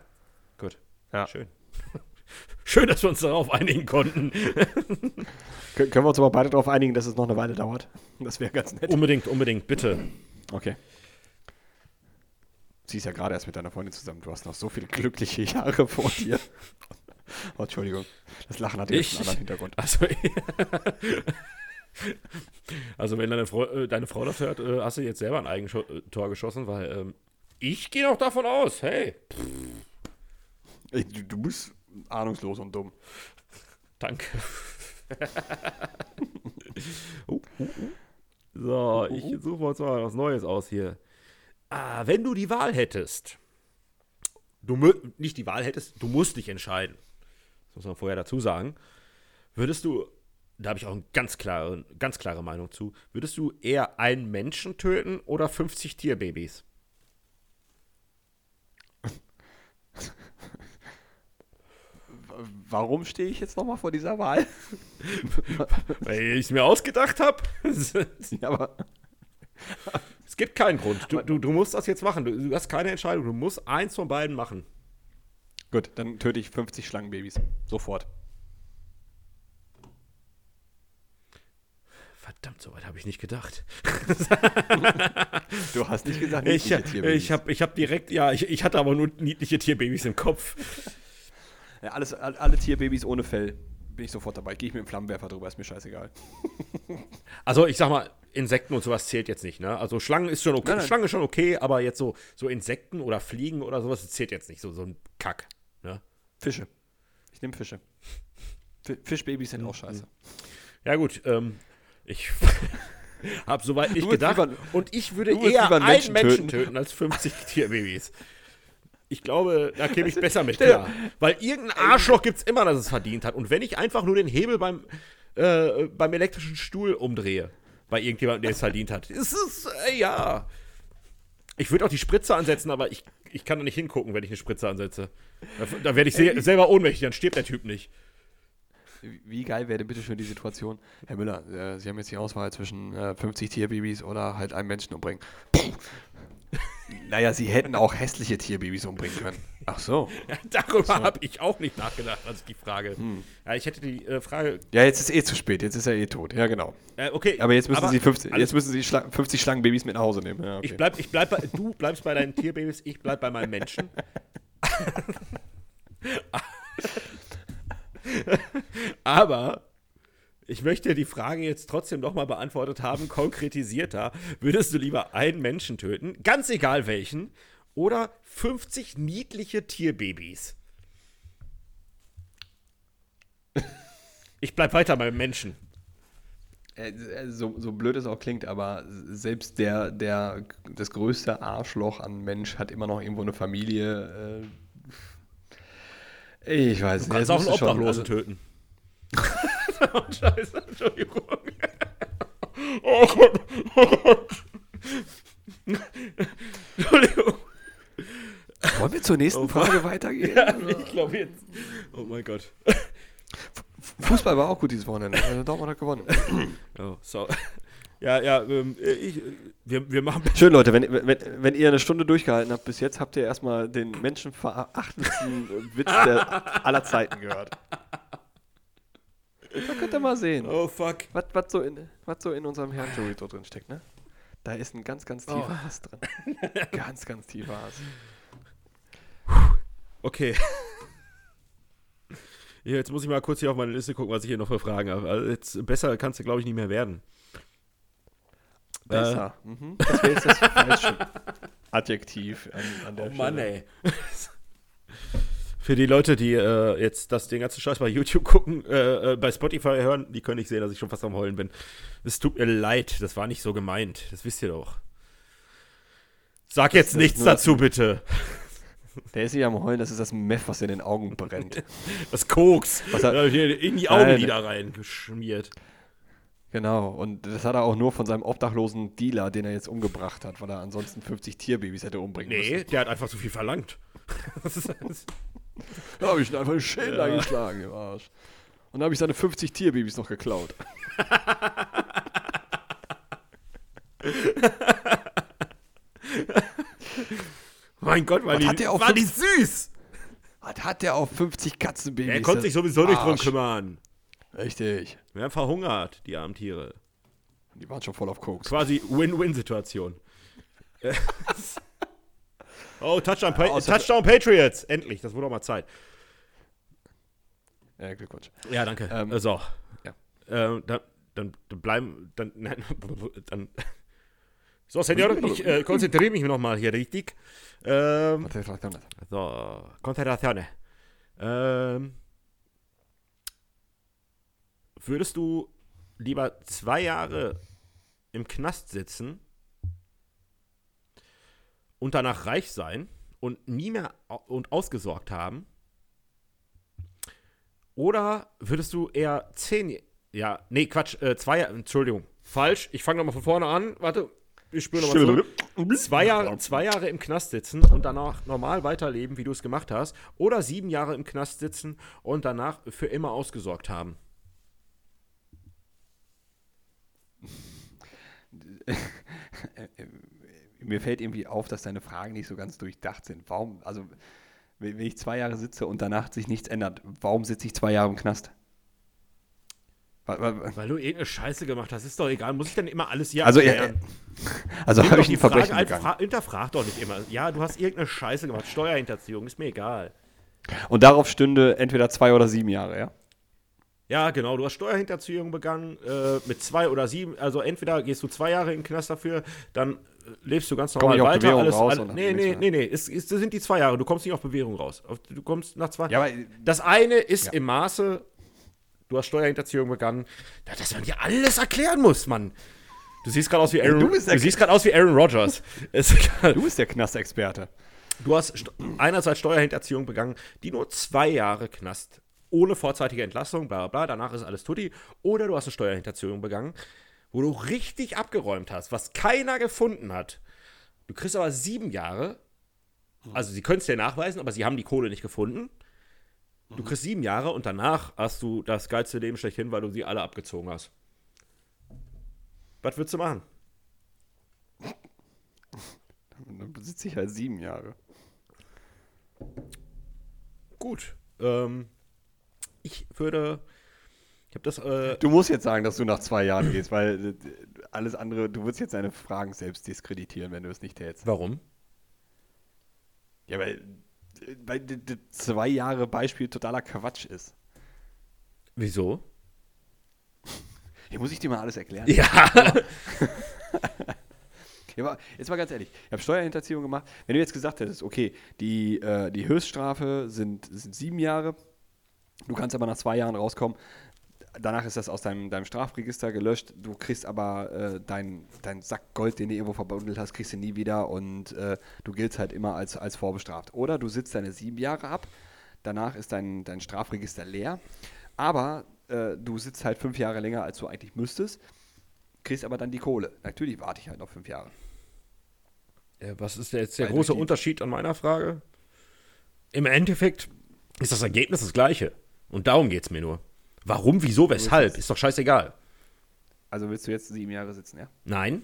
Ja. Schön. Schön, dass wir uns darauf einigen konnten. Kön können wir uns aber beide darauf einigen, dass es noch eine Weile dauert? Das wäre ganz nett. Unbedingt, unbedingt, bitte. Okay. Sie ist ja gerade erst mit deiner Freundin zusammen. Du hast noch so viele glückliche Jahre vor dir. Oh, Entschuldigung. Das Lachen hat jetzt einen anderen Hintergrund. Also, also wenn deine, Frau, äh, deine Frau das hört, äh, hast du jetzt selber ein Eigentor geschossen, weil ähm, ich gehe noch davon aus, hey, Ey, du, du bist ahnungslos und dumm. danke. uh, uh, uh. So, ich suche uns mal was Neues aus hier. Ah, wenn du die Wahl hättest, du nicht die Wahl hättest, du musst dich entscheiden. Das muss man vorher dazu sagen. Würdest du, da habe ich auch eine ganz klare, ganz klare Meinung zu, würdest du eher einen Menschen töten oder 50 Tierbabys? Warum stehe ich jetzt nochmal vor dieser Wahl? Weil ich es mir ausgedacht habe. ja, aber es gibt keinen Grund. Du, du, du musst das jetzt machen. Du, du hast keine Entscheidung. Du musst eins von beiden machen. gut, dann töte ich 50 Schlangenbabys. Sofort. Verdammt, so weit habe ich nicht gedacht. Du hast nicht gesagt, Ich, ich habe ich hab direkt, ja, ich, ich hatte aber nur niedliche Tierbabys im Kopf. Ja, alles, all- alle Tierbabys ohne Fell. Bin ich sofort dabei. Gehe ich mit dem Flammenwerfer drüber, ist mir scheißegal. Also ich sag mal, Insekten und sowas zählt jetzt nicht, ne? Also Schlangen ist schon okay, Nein, nein. Schlangen ist schon okay, aber jetzt so, so Insekten oder Fliegen oder sowas, zählt jetzt nicht, so, so ein Kack. Ne? Fische. Ich nehme Fische. Fi- Fischbabys sind auch scheiße. Ja gut, ähm, ich habe soweit nicht gedacht lieber- und ich würde eher lieber einen Menschen, Menschen töten. töten. als 50 Tierbabys. Ich glaube, da käme ich besser mit klar. Weil irgendein Arschloch gibt es immer, das es verdient hat. Und wenn ich einfach nur den Hebel beim, äh, beim elektrischen Stuhl umdrehe, bei irgendjemandem, der es verdient hat, ist es, äh, ja. Ich würde auch die Spritze ansetzen, aber ich, ich kann da nicht hingucken, wenn ich eine Spritze ansetze. Da, da werde ich se selber ohnmächtig, dann stirbt der Typ nicht. Wie- geil wäre denn bitte schön die Situation? Herr Müller, äh, Sie haben jetzt die Auswahl zwischen äh, 50 Tierbabys oder halt einen Menschen umbringen. Naja, Sie hätten auch hässliche Tierbabys umbringen können. Ach so. Darüber habe ich auch nicht nachgedacht, als die Frage. Ja, ich hätte die äh, Frage. Ja, jetzt ist eh zu spät. Jetzt ist er eh tot. Ja, genau. Äh, okay. Aber jetzt müssen Sie 50, alles- jetzt müssen Sie Schla 50 Schlangenbabys mit nach Hause nehmen. Ja, okay. Ich bleib, ich bleib bei, du bleibst bei deinen Tierbabys, ich bleib bei meinem Menschen. Aber ich möchte die Frage jetzt trotzdem nochmal beantwortet haben, konkretisierter. Würdest du lieber einen Menschen töten, ganz egal welchen, oder 50 niedliche Tierbabys? Ich bleib weiter beim Menschen. Äh, äh, So, so blöd es auch klingt, aber selbst der, der, das größte Arschloch an Mensch hat immer noch irgendwo eine Familie. Äh, ich weiß Du kannst auch einen Obdachlosen also- töten. oh, Scheiße, Entschuldigung. Oh Gott, oh Gott. Entschuldigung. Wollen wir zur nächsten Oh, Frage weitergehen? Ja, ich glaube jetzt. Oh mein Gott. Fußball war auch gut dieses Wochenende. Also Dortmund hat gewonnen. Oh, so. Ja, ja, ähm, ich, wir, wir machen. Schön, Leute, wenn, wenn, wenn ihr eine Stunde durchgehalten habt bis jetzt, habt ihr erstmal den menschenverachtendsten Witz der aller Zeiten gehört. Da könnt ihr mal sehen, Oh fuck. was, was, so in, was so in unserem Herrn Chorito drin steckt, ne? Da ist ein ganz, ganz tiefer Oh. Hass drin. ganz, ganz tiefer Hass. Okay. Jetzt muss ich mal kurz hier auf meine Liste gucken, was ich hier noch für Fragen habe. Also jetzt, besser kannst du, glaube ich, nicht mehr werden. Besser. Mhm. Das wäre jetzt das falsche Adjektiv an, an der Oh Mann, Stelle. ey. Für die Leute, die äh, jetzt das den ganzen Scheiß bei YouTube gucken, äh, äh, bei Spotify hören, die können nicht sehen, dass ich schon fast am Heulen bin. Es tut mir leid, das war nicht so gemeint. Das wisst ihr doch. Sag jetzt das nichts nur- dazu, bitte. Der ist nicht am Heulen, das ist das Meth, was in den Augen brennt. Das Koks. Was hat- in die. Augenlider reingeschmiert. Genau, und das hat er auch nur von seinem obdachlosen Dealer, den er jetzt umgebracht hat, weil er ansonsten 50 Tierbabys hätte umbringen Nee, der hat einfach zu viel verlangt. Da habe ich ihn einfach Schädel Ja. eingeschlagen im Arsch. Und dann habe ich seine 50 Tierbabys noch geklaut. mein Gott, war Was die, hat der auf war die süß. Was hat der auf 50 Katzenbabys? Er konnte sich sowieso nicht drum kümmern. Richtig. Wir haben verhungert, die armen Tiere. Die waren schon voll auf Koks. Quasi Win-Win-Situation. oh, Touchdown, pa Touchdown Patriots. Endlich, das wurde auch mal Zeit. Ja, Glückwunsch. Ja, danke. Ähm, Äh, so. ja. Ähm, dann, dann, dann bleiben. Dann, nein, dann. So, Senor, ich äh, konzentriere mich nochmal hier richtig. Ähm, so, Konzentrazione. Ähm, würdest du lieber zwei Jahre im Knast sitzen und danach reich sein und nie mehr und ausgesorgt haben? Oder würdest du eher zehn, ja, nee, Quatsch, äh, zwei Jahre, Entschuldigung, falsch, ich fange nochmal von vorne an, warte, ich spüre nochmal. Zwei Jahre, zwei Jahre im Knast sitzen und danach normal weiterleben, wie du es gemacht hast, oder sieben Jahre im Knast sitzen und danach für immer ausgesorgt haben. Mir fällt irgendwie auf, dass deine Fragen nicht so ganz durchdacht sind. Warum, also, wenn ich zwei Jahre sitze und danach sich nichts ändert, warum sitze ich zwei Jahre im Knast? Weil du irgendeine Scheiße gemacht hast, ist doch egal. Muss ich denn immer alles hier Also, erklären? er, also habe ich ein Verbrechen Frage begangen. hinterfrag doch nicht immer. Ja, du hast irgendeine Scheiße gemacht. Steuerhinterziehung, ist mir egal. Und darauf stünde entweder zwei oder sieben Jahre, ja? Ja, genau, du hast Steuerhinterziehung begangen äh, mit zwei oder sieben. Also entweder gehst du zwei Jahre in den Knast dafür, dann äh, lebst du ganz normal weiter. Bewährung Alles, raus alles, nee, nee, nee, nee, es, es, das sind die zwei Jahre. Du kommst nicht auf Bewährung raus. Du kommst nach zwei. Ja, aber Das eine ist Ja. im Maße, du hast Steuerhinterziehung begangen, da- dass man dir alles erklären muss, Mann. Du siehst gerade aus wie Aaron, du du bist der- siehst gerade aus wie Aaron Rodgers. du bist der Knastexperte. Du hast st- einerseits Steuerhinterziehung begangen, die nur zwei Jahre Knast, ohne vorzeitige Entlassung, bla bla bla, danach ist alles tutti. Oder du hast eine Steuerhinterziehung begangen, wo du richtig abgeräumt hast, was keiner gefunden hat. Du kriegst aber sieben Jahre, also sie können es dir nachweisen, aber sie haben die Kohle nicht gefunden. Du kriegst sieben Jahre und danach hast du das geilste Leben schlechthin, weil du sie alle abgezogen hast. Was würdest du machen? Dann sitze ich halt sieben Jahre. Gut. Ähm, ich würde. Ich habe das. Äh, Du musst jetzt sagen, dass du nach zwei Jahren gehst, weil äh, alles andere, du würdest jetzt deine Fragen selbst diskreditieren, wenn du es nicht tätst. warum? Ja, weil, äh, weil zwei Jahre Beispiel totaler Quatsch ist. Wieso? Hier muss ich dir mal alles erklären. Ja. Jetzt mal ganz ehrlich, ich habe Steuerhinterziehung gemacht. Wenn du jetzt gesagt hättest, okay, die, äh, die Höchststrafe sind, sind sieben Jahre, du kannst aber nach zwei Jahren rauskommen, danach ist das aus deinem, deinem Strafregister gelöscht, du kriegst aber äh, deinen dein Sack Gold, den du irgendwo verbundelt hast, kriegst du nie wieder und äh, du giltst halt immer als, als vorbestraft. Oder du sitzt deine sieben Jahre ab, danach ist dein, dein Strafregister leer, aber äh, du sitzt halt fünf Jahre länger, als du eigentlich müsstest, kriegst aber dann die Kohle. Natürlich warte ich halt noch fünf Jahre. Ja, was ist jetzt der Weil große Unterschied an meiner Frage? Im Endeffekt ist das Ergebnis das gleiche. Und darum geht es mir nur. Warum, wieso, weshalb? Ist doch scheißegal. Also willst du jetzt sieben Jahre sitzen, ja? Nein.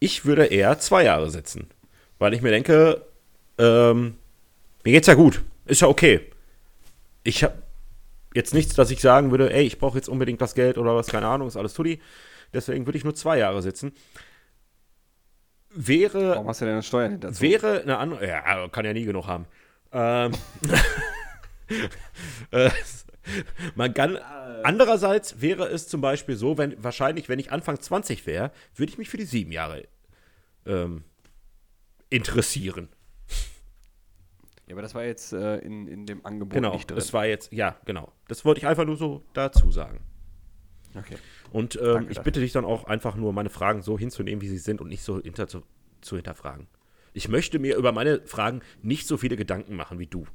Ich würde eher zwei Jahre sitzen. Weil ich mir denke, ähm, mir geht's ja gut. Ist ja okay. Ich habe jetzt nichts, dass ich sagen würde, ey, ich brauche jetzt unbedingt das Geld oder was, keine Ahnung, ist alles Tutti. Deswegen würde ich nur zwei Jahre sitzen. Wäre Warum hast du denn Steuern hinterzogen? Wäre eine andere. Ja, kann ja nie genug haben. Ähm, äh, man kann. Andererseits wäre es zum Beispiel so, wenn wahrscheinlich, wenn ich Anfang 20 wäre, würde ich mich für die sieben Jahre ähm, interessieren. Ja, aber das war jetzt äh, in, in dem Angebot Genau. nicht drin. Das war jetzt, ja, genau. Das wollte ich einfach nur so dazu sagen. okay. Und ähm, Danke ich bitte dich dann auch einfach nur, meine Fragen so hinzunehmen, wie sie sind und nicht so hinter zu, zu hinterfragen. Ich möchte mir über meine Fragen nicht so viele Gedanken machen wie du.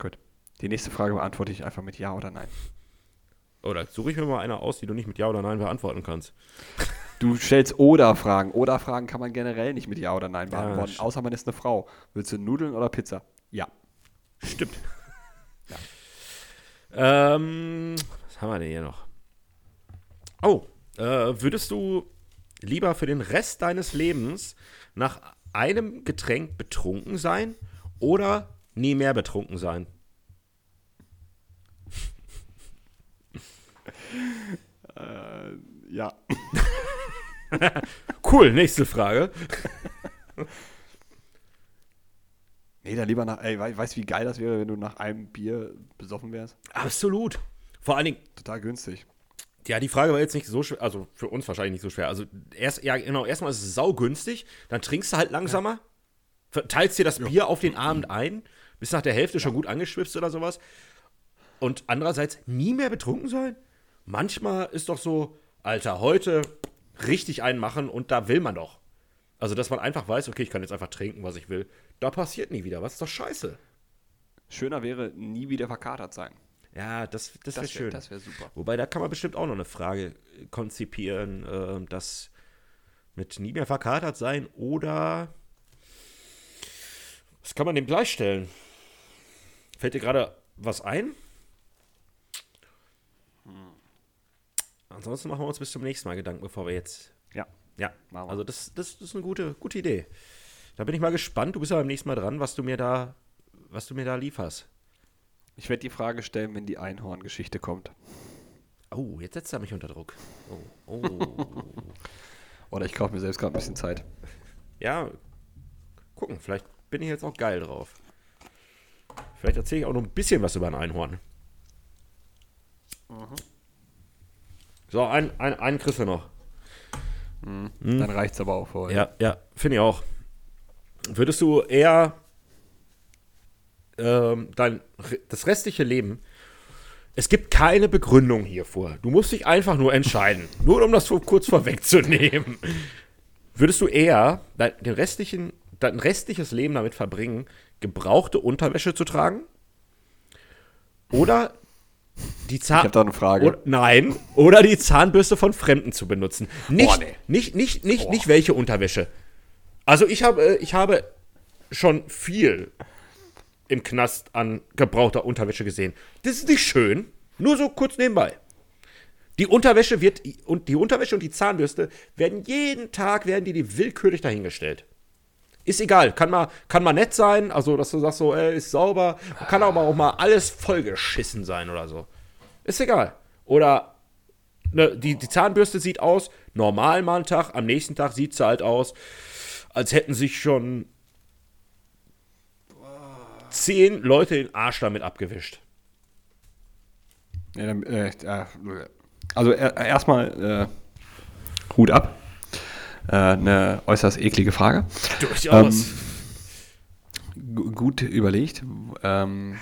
Gut. Die nächste Frage beantworte ich einfach mit Ja oder Nein. Oder suche ich mir mal eine aus, die du nicht mit Ja oder Nein beantworten kannst. Du stellst Oder-Fragen. Oder-Fragen kann man generell nicht mit Ja oder Nein Ja, beantworten, sch- außer man ist eine Frau. Willst du Nudeln oder Pizza? Ja. Stimmt. Ähm, was haben wir denn hier noch? Oh, äh, würdest du lieber für den Rest deines Lebens nach einem Getränk betrunken sein oder nie mehr betrunken sein? Äh, ja. Cool, nächste Frage. Nee, dann lieber nach. Ey, wei- weißt du, wie geil das wäre, wenn du nach einem Bier besoffen wärst? Absolut. Vor allen Dingen, Total günstig. Ja, die Frage war jetzt nicht so schwer, also für uns wahrscheinlich nicht so schwer. Also erst, ja, genau, erstmal ist es saugünstig, dann trinkst du halt langsamer, verteilst dir das Bier auf den Abend ein, bist nach der Hälfte schon gut angeschwipst oder sowas. Und andererseits nie mehr betrunken sein? Manchmal ist doch so, Alter, heute richtig einen machen und da will man doch. Also, dass man einfach weiß, okay, ich kann jetzt einfach trinken, was ich will. Da passiert nie wieder was, ist doch scheiße. Schöner wäre, nie wieder verkatert sein. Ja, das, das wäre Das schön. wäre das wär super. Wobei, da kann man bestimmt auch noch eine Frage konzipieren, ähm, das mit nie mehr verkatert sein oder was kann man dem gleichstellen? Fällt dir gerade was ein? Ansonsten machen wir uns bis zum nächsten Mal Gedanken, bevor wir jetzt. Ja. Ja, also das, das, das ist eine gute, gute Idee. Da bin ich mal gespannt. Du bist ja beim nächsten Mal dran, was du mir da, was du mir da lieferst. Ich werde die Frage stellen, wenn die Einhorn-Geschichte kommt. Oh, jetzt setzt er mich unter Druck. Oh, oh. Oder ich kaufe mir selbst gerade ein bisschen Zeit. ja, gucken, vielleicht bin ich jetzt auch geil drauf. Vielleicht erzähle ich auch noch ein bisschen was über ein Einhorn. So, ein, ein, einen kriegst du noch. Dann reicht es aber auch für heute. Ja, ja, finde ich auch. Würdest du eher ähm, dein das restliche Leben, es gibt keine Begründung hiervor. Du musst dich einfach nur entscheiden. nur um das so kurz vorwegzunehmen. Würdest du eher dein, den restlichen, dein restliches Leben damit verbringen, gebrauchte Unterwäsche zu tragen? Oder die Ich Zahn habe da eine Frage. oder, nein, oder die Zahnbürste von Fremden zu benutzen. Nicht, nee. nicht, nicht, nicht, nicht welche Unterwäsche. Also ich habe, äh, ich habe schon viel im Knast an gebrauchter Unterwäsche gesehen. Das ist nicht schön. Nur so kurz nebenbei. Die Unterwäsche wird und die Unterwäsche und die Zahnbürste werden jeden Tag werden die, die willkürlich dahingestellt. Ist egal, kann mal, kann mal nett sein, also dass du sagst so, ey, ist sauber, kann aber auch mal alles vollgeschissen sein oder so. Ist egal. Oder ne, die, die Zahnbürste sieht aus, normal mal einen Tag, am nächsten Tag sieht sie halt aus, als hätten sich schon zehn Leute den Arsch damit abgewischt. Ja, dann, äh, äh, also er, erstmal äh, Hut ab. Äh, eine äußerst eklige Frage. Durchaus. Gu- gut überlegt. Ähm,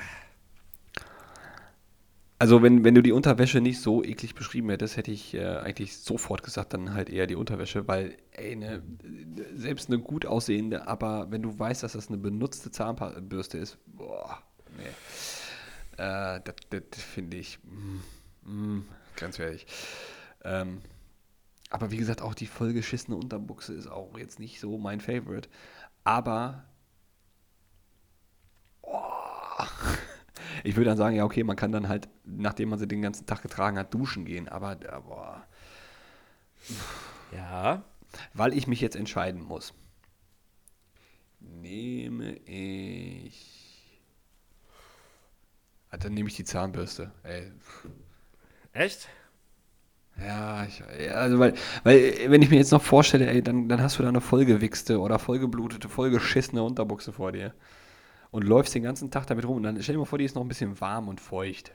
also wenn, wenn du die Unterwäsche nicht so eklig beschrieben hättest, hätte ich äh, eigentlich sofort gesagt, dann halt eher die Unterwäsche, weil ey, ne, selbst eine gut aussehende, aber wenn du weißt, dass das eine benutzte Zahnbürste ist, boah, nee. Äh, das, das finde ich mm, mm, grenzwertig. Ähm, aber wie gesagt, auch die vollgeschissene Unterbuchse ist auch jetzt nicht so mein Favorite. Aber ich würde dann sagen, ja, okay, man kann dann halt, nachdem man sie den ganzen Tag getragen hat, duschen gehen. Aber, boah, Ja. weil ich mich jetzt entscheiden muss, nehme ich. Ah, dann nehme ich die Zahnbürste. Ey. Echt? Ja, ich, also weil, weil, wenn ich mir jetzt noch vorstelle, ey, dann, dann hast du da eine vollgewichste oder vollgeblutete, vollgeschissene Unterbuchse vor dir und läufst den ganzen Tag damit rum und dann stell dir mal vor, die ist noch ein bisschen warm und feucht.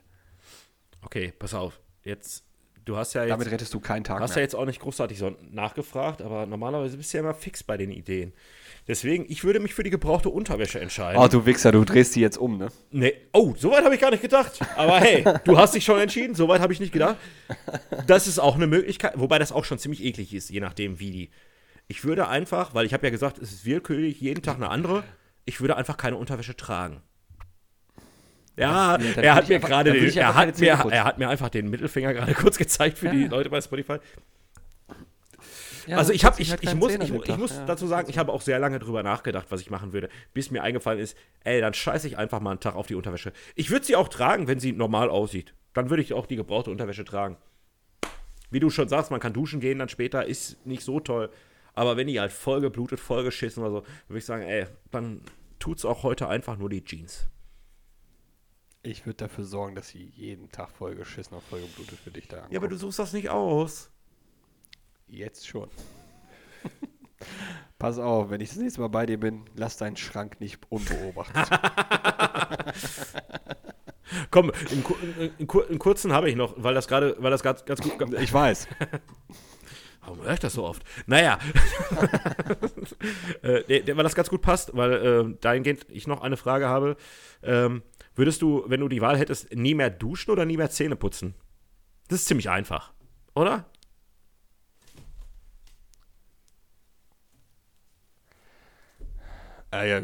Okay, pass auf. Jetzt, du hast ja jetzt, Damit rettest du keinen Tag hast ja mehr. jetzt auch nicht großartig so nachgefragt, aber normalerweise bist du ja immer fix bei den Ideen. Deswegen, ich würde mich für die gebrauchte Unterwäsche entscheiden. Oh, du Wichser, du drehst die jetzt um, ne? Nee. Oh, soweit habe ich gar nicht gedacht. Aber hey, du hast dich schon entschieden, soweit habe ich nicht gedacht. Das ist auch eine Möglichkeit, wobei das auch schon ziemlich eklig ist, je nachdem wie die. Ich würde einfach, weil ich habe ja gesagt, es ist willkürlich, jeden Tag eine andere, ich würde einfach keine Unterwäsche tragen. Ja, Ja, er hat mir einfach- gerade den, er hat mir, er hat mir einfach den Mittelfinger gerade kurz gezeigt für die Leute bei Spotify. Ja, also ich habe, ich, halt ich muss, ich, ich muss ja. dazu sagen, ich habe auch sehr lange drüber nachgedacht, was ich machen würde, bis mir eingefallen ist, ey, dann scheiße ich einfach mal einen Tag auf die Unterwäsche. Ich würde sie auch tragen, wenn sie normal aussieht. Dann würde ich auch die gebrauchte Unterwäsche tragen. Wie du schon sagst, man kann duschen gehen dann später, ist nicht so toll. Aber wenn die halt voll geblutet, voll geschissen oder so, würde ich sagen, ey, dann tut's auch heute einfach nur die Jeans. Ich würde dafür sorgen, dass sie jeden Tag vollgeschissen und vollgeblutet für dich da ankommen. Ja, aber du suchst das nicht aus. Jetzt schon. Pass auf, wenn ich das nächste Mal bei dir bin, lass deinen Schrank nicht unbeobachtet. Komm, einen, ku- einen, einen, ku- einen kurzen habe ich noch, weil das gerade, weil das ganz, ganz gut. ich weiß. Warum höre ich das so oft? Naja. äh, weil das ganz gut passt, weil äh, dahingehend ich noch eine Frage habe. Ähm, würdest du, wenn du die Wahl hättest, nie mehr duschen oder nie mehr Zähne putzen? Das ist ziemlich einfach, oder? Äh, ja,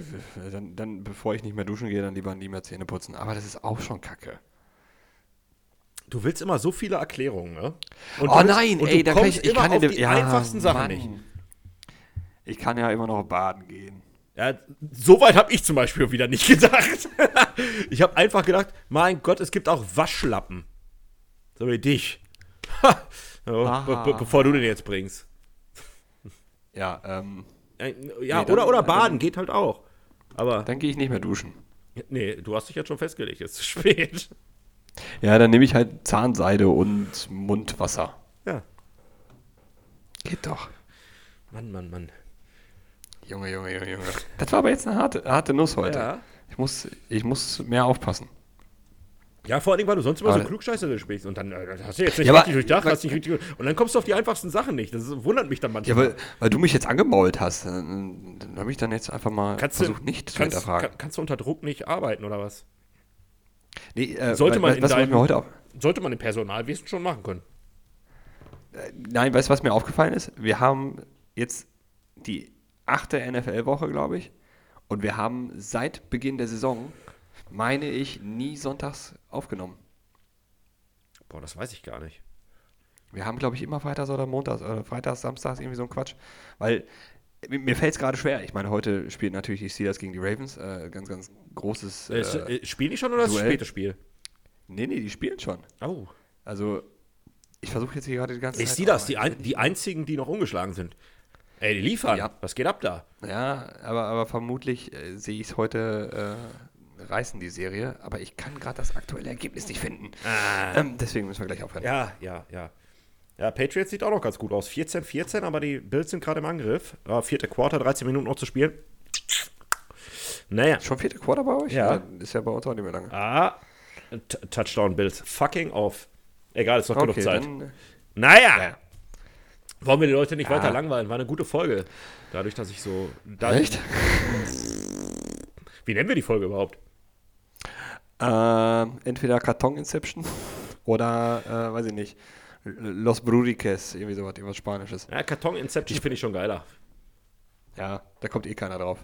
dann, dann, bevor ich nicht mehr duschen gehe, dann lieber nie mehr Zähne putzen. Aber das ist auch schon kacke. Du willst immer so viele Erklärungen, ne? Und oh willst- nein, und ey, da kann ich, ich immer kann auf die ja, einfachsten Sachen Mann. nicht. Ich kann ja immer noch baden gehen. Ja, so weit habe ich zum Beispiel wieder nicht gedacht. ich habe einfach gedacht, mein Gott, es gibt auch Waschlappen. So wie dich. So, be be bevor du den jetzt bringst. Ja, ähm, Äh, Ja, Nee, dann- oder, oder baden dann- geht halt auch. Aber, dann gehe ich nicht mehr duschen. nee, du hast dich jetzt schon festgelegt, jetzt ist zu spät. Ja, dann nehme ich halt Zahnseide und Mundwasser. Ja, Geht doch. Mann, Mann, Mann. Junge, Junge, Junge, Junge. Das war aber jetzt eine harte, harte Nuss heute. Ja. Ich, muss, ich muss mehr aufpassen. Ja, vor allem, weil du sonst immer Aber- so klugscheißer sprichst und dann äh, hast du jetzt nicht Ja, aber- richtig durchdacht, hast nicht richtig und dann kommst du auf die einfachsten Sachen nicht. Das wundert mich dann Ja, manchmal. weil, weil du mich jetzt angemault hast, dann, dann habe ich dann jetzt einfach mal kannst du, versucht, nicht zu kannst, hinterfragen. kann, kannst du unter Druck nicht arbeiten oder was? Nee, äh, Sollte man was, deinem- mir heute auf, Sollte man im Personalwesen schon machen können. Nein, weißt du, was mir aufgefallen ist? Wir haben jetzt die achte NFL-Woche, glaube ich. Und wir haben seit Beginn der Saison, meine ich, nie sonntags aufgenommen. Boah, das weiß ich gar nicht. Wir haben, glaube ich, immer Freitags oder Montags oder Freitags, Samstags irgendwie so ein Quatsch. Weil mir- mir fällt es gerade schwer. Ich meine, heute spielen natürlich die Steelers gegen die Ravens. Äh, ganz, ganz großes. Äh, Äh, äh, spielen die schon oder ist es ein Duell. spätes Spiel? nee, nee, die spielen schon. Oh. Also, ich versuche jetzt hier gerade die ganze Ist Zeit. die das? aber Die, ich- ein, die einzigen, die noch ungeschlagen sind. Ey, die liefern. Ja. Was geht ab da? Ja, aber, aber vermutlich äh, sehe ich es heute äh, reißen, die Serie. Aber ich kann gerade das aktuelle Ergebnis nicht finden. Ähm, deswegen müssen wir gleich aufhören. Ja, ja, ja. Ja, Patriots sieht auch noch ganz gut aus. 14-14, aber die Bills sind gerade im Angriff. Ja, vierte Quarter, 13 Minuten noch zu spielen. Naja. Schon vierte Quarter bei euch? Ja. Ist ja bei uns auch nicht mehr lange. Ah, T Touchdown Bills. Fucking off. Egal, ist noch genug Okay, Zeit. dann, äh, Naja. ja. Wollen wir die Leute nicht Ja. weiter langweilen? War eine gute Folge. Dadurch, dass ich so. Echt? Wie nennen wir die Folge überhaupt? Ähm, entweder Karton Inception oder, äh, weiß ich nicht, Los Bruriques, irgendwie sowas, irgendwas Spanisches. Ja, Karton Inception finde ich schon geiler. Ja, da kommt eh keiner drauf.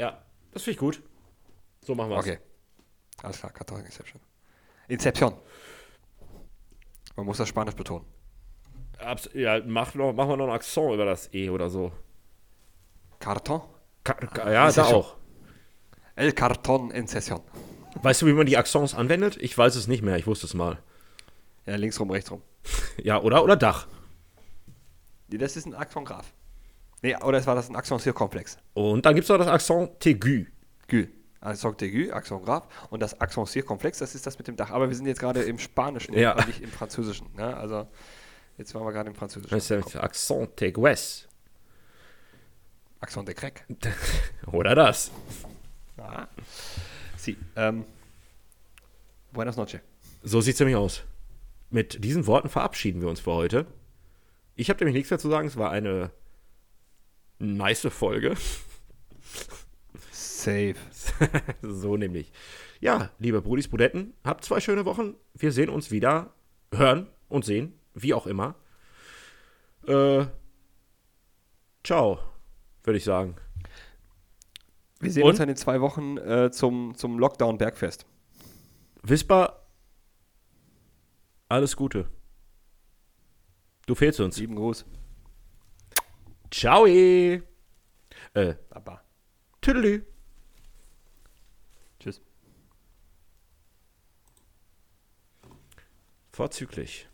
Ja, das finde ich gut. So machen wir es. Okay. Alles klar, Karton Inception. Inception. Man muss das Spanisch betonen. Abs ja, mach, noch, mach mal noch einen Akzent über das E oder so. Karton? Ka ka ja, da auch. El Carton Inception. Weißt du, wie man die Accents anwendet? Ich weiß es nicht mehr, ich wusste es mal. Ja, links rum, rechts rum. Ja, oder? Oder Dach. Nee, Das ist ein Accent Graf. Nee, oder es war das ein Accent Circomplex. Und dann gibt es noch das Accent Taigu. Gü. Accent aigu, Accent grave und das Accent circomplex, das ist das mit dem Dach. Aber wir sind jetzt gerade im Spanischen Ja. und nicht im Französischen. Ne? Also jetzt waren wir gerade im Französischen. Das ist der Accent Taigues. Accent de Crec. Oder das. Ah. Sie. Ähm, buenas noches. So sieht es nämlich aus. Mit diesen Worten verabschieden wir uns für heute. Ich habe nämlich nichts mehr zu sagen. Es war eine nice Folge. Safe. so nämlich. Ja, liebe Brudis Budetten, habt zwei schöne Wochen. Wir sehen uns wieder, hören und sehen, wie auch immer. Äh, ciao, würde ich sagen. Wir sehen Und? uns dann in zwei Wochen äh, zum, zum Lockdown Bergfest. Wisper, alles Gute. Du fehlst uns. Lieben Gruß. Ciao. Äh, Baba. tüdelü. Tschüss. Vorzüglich.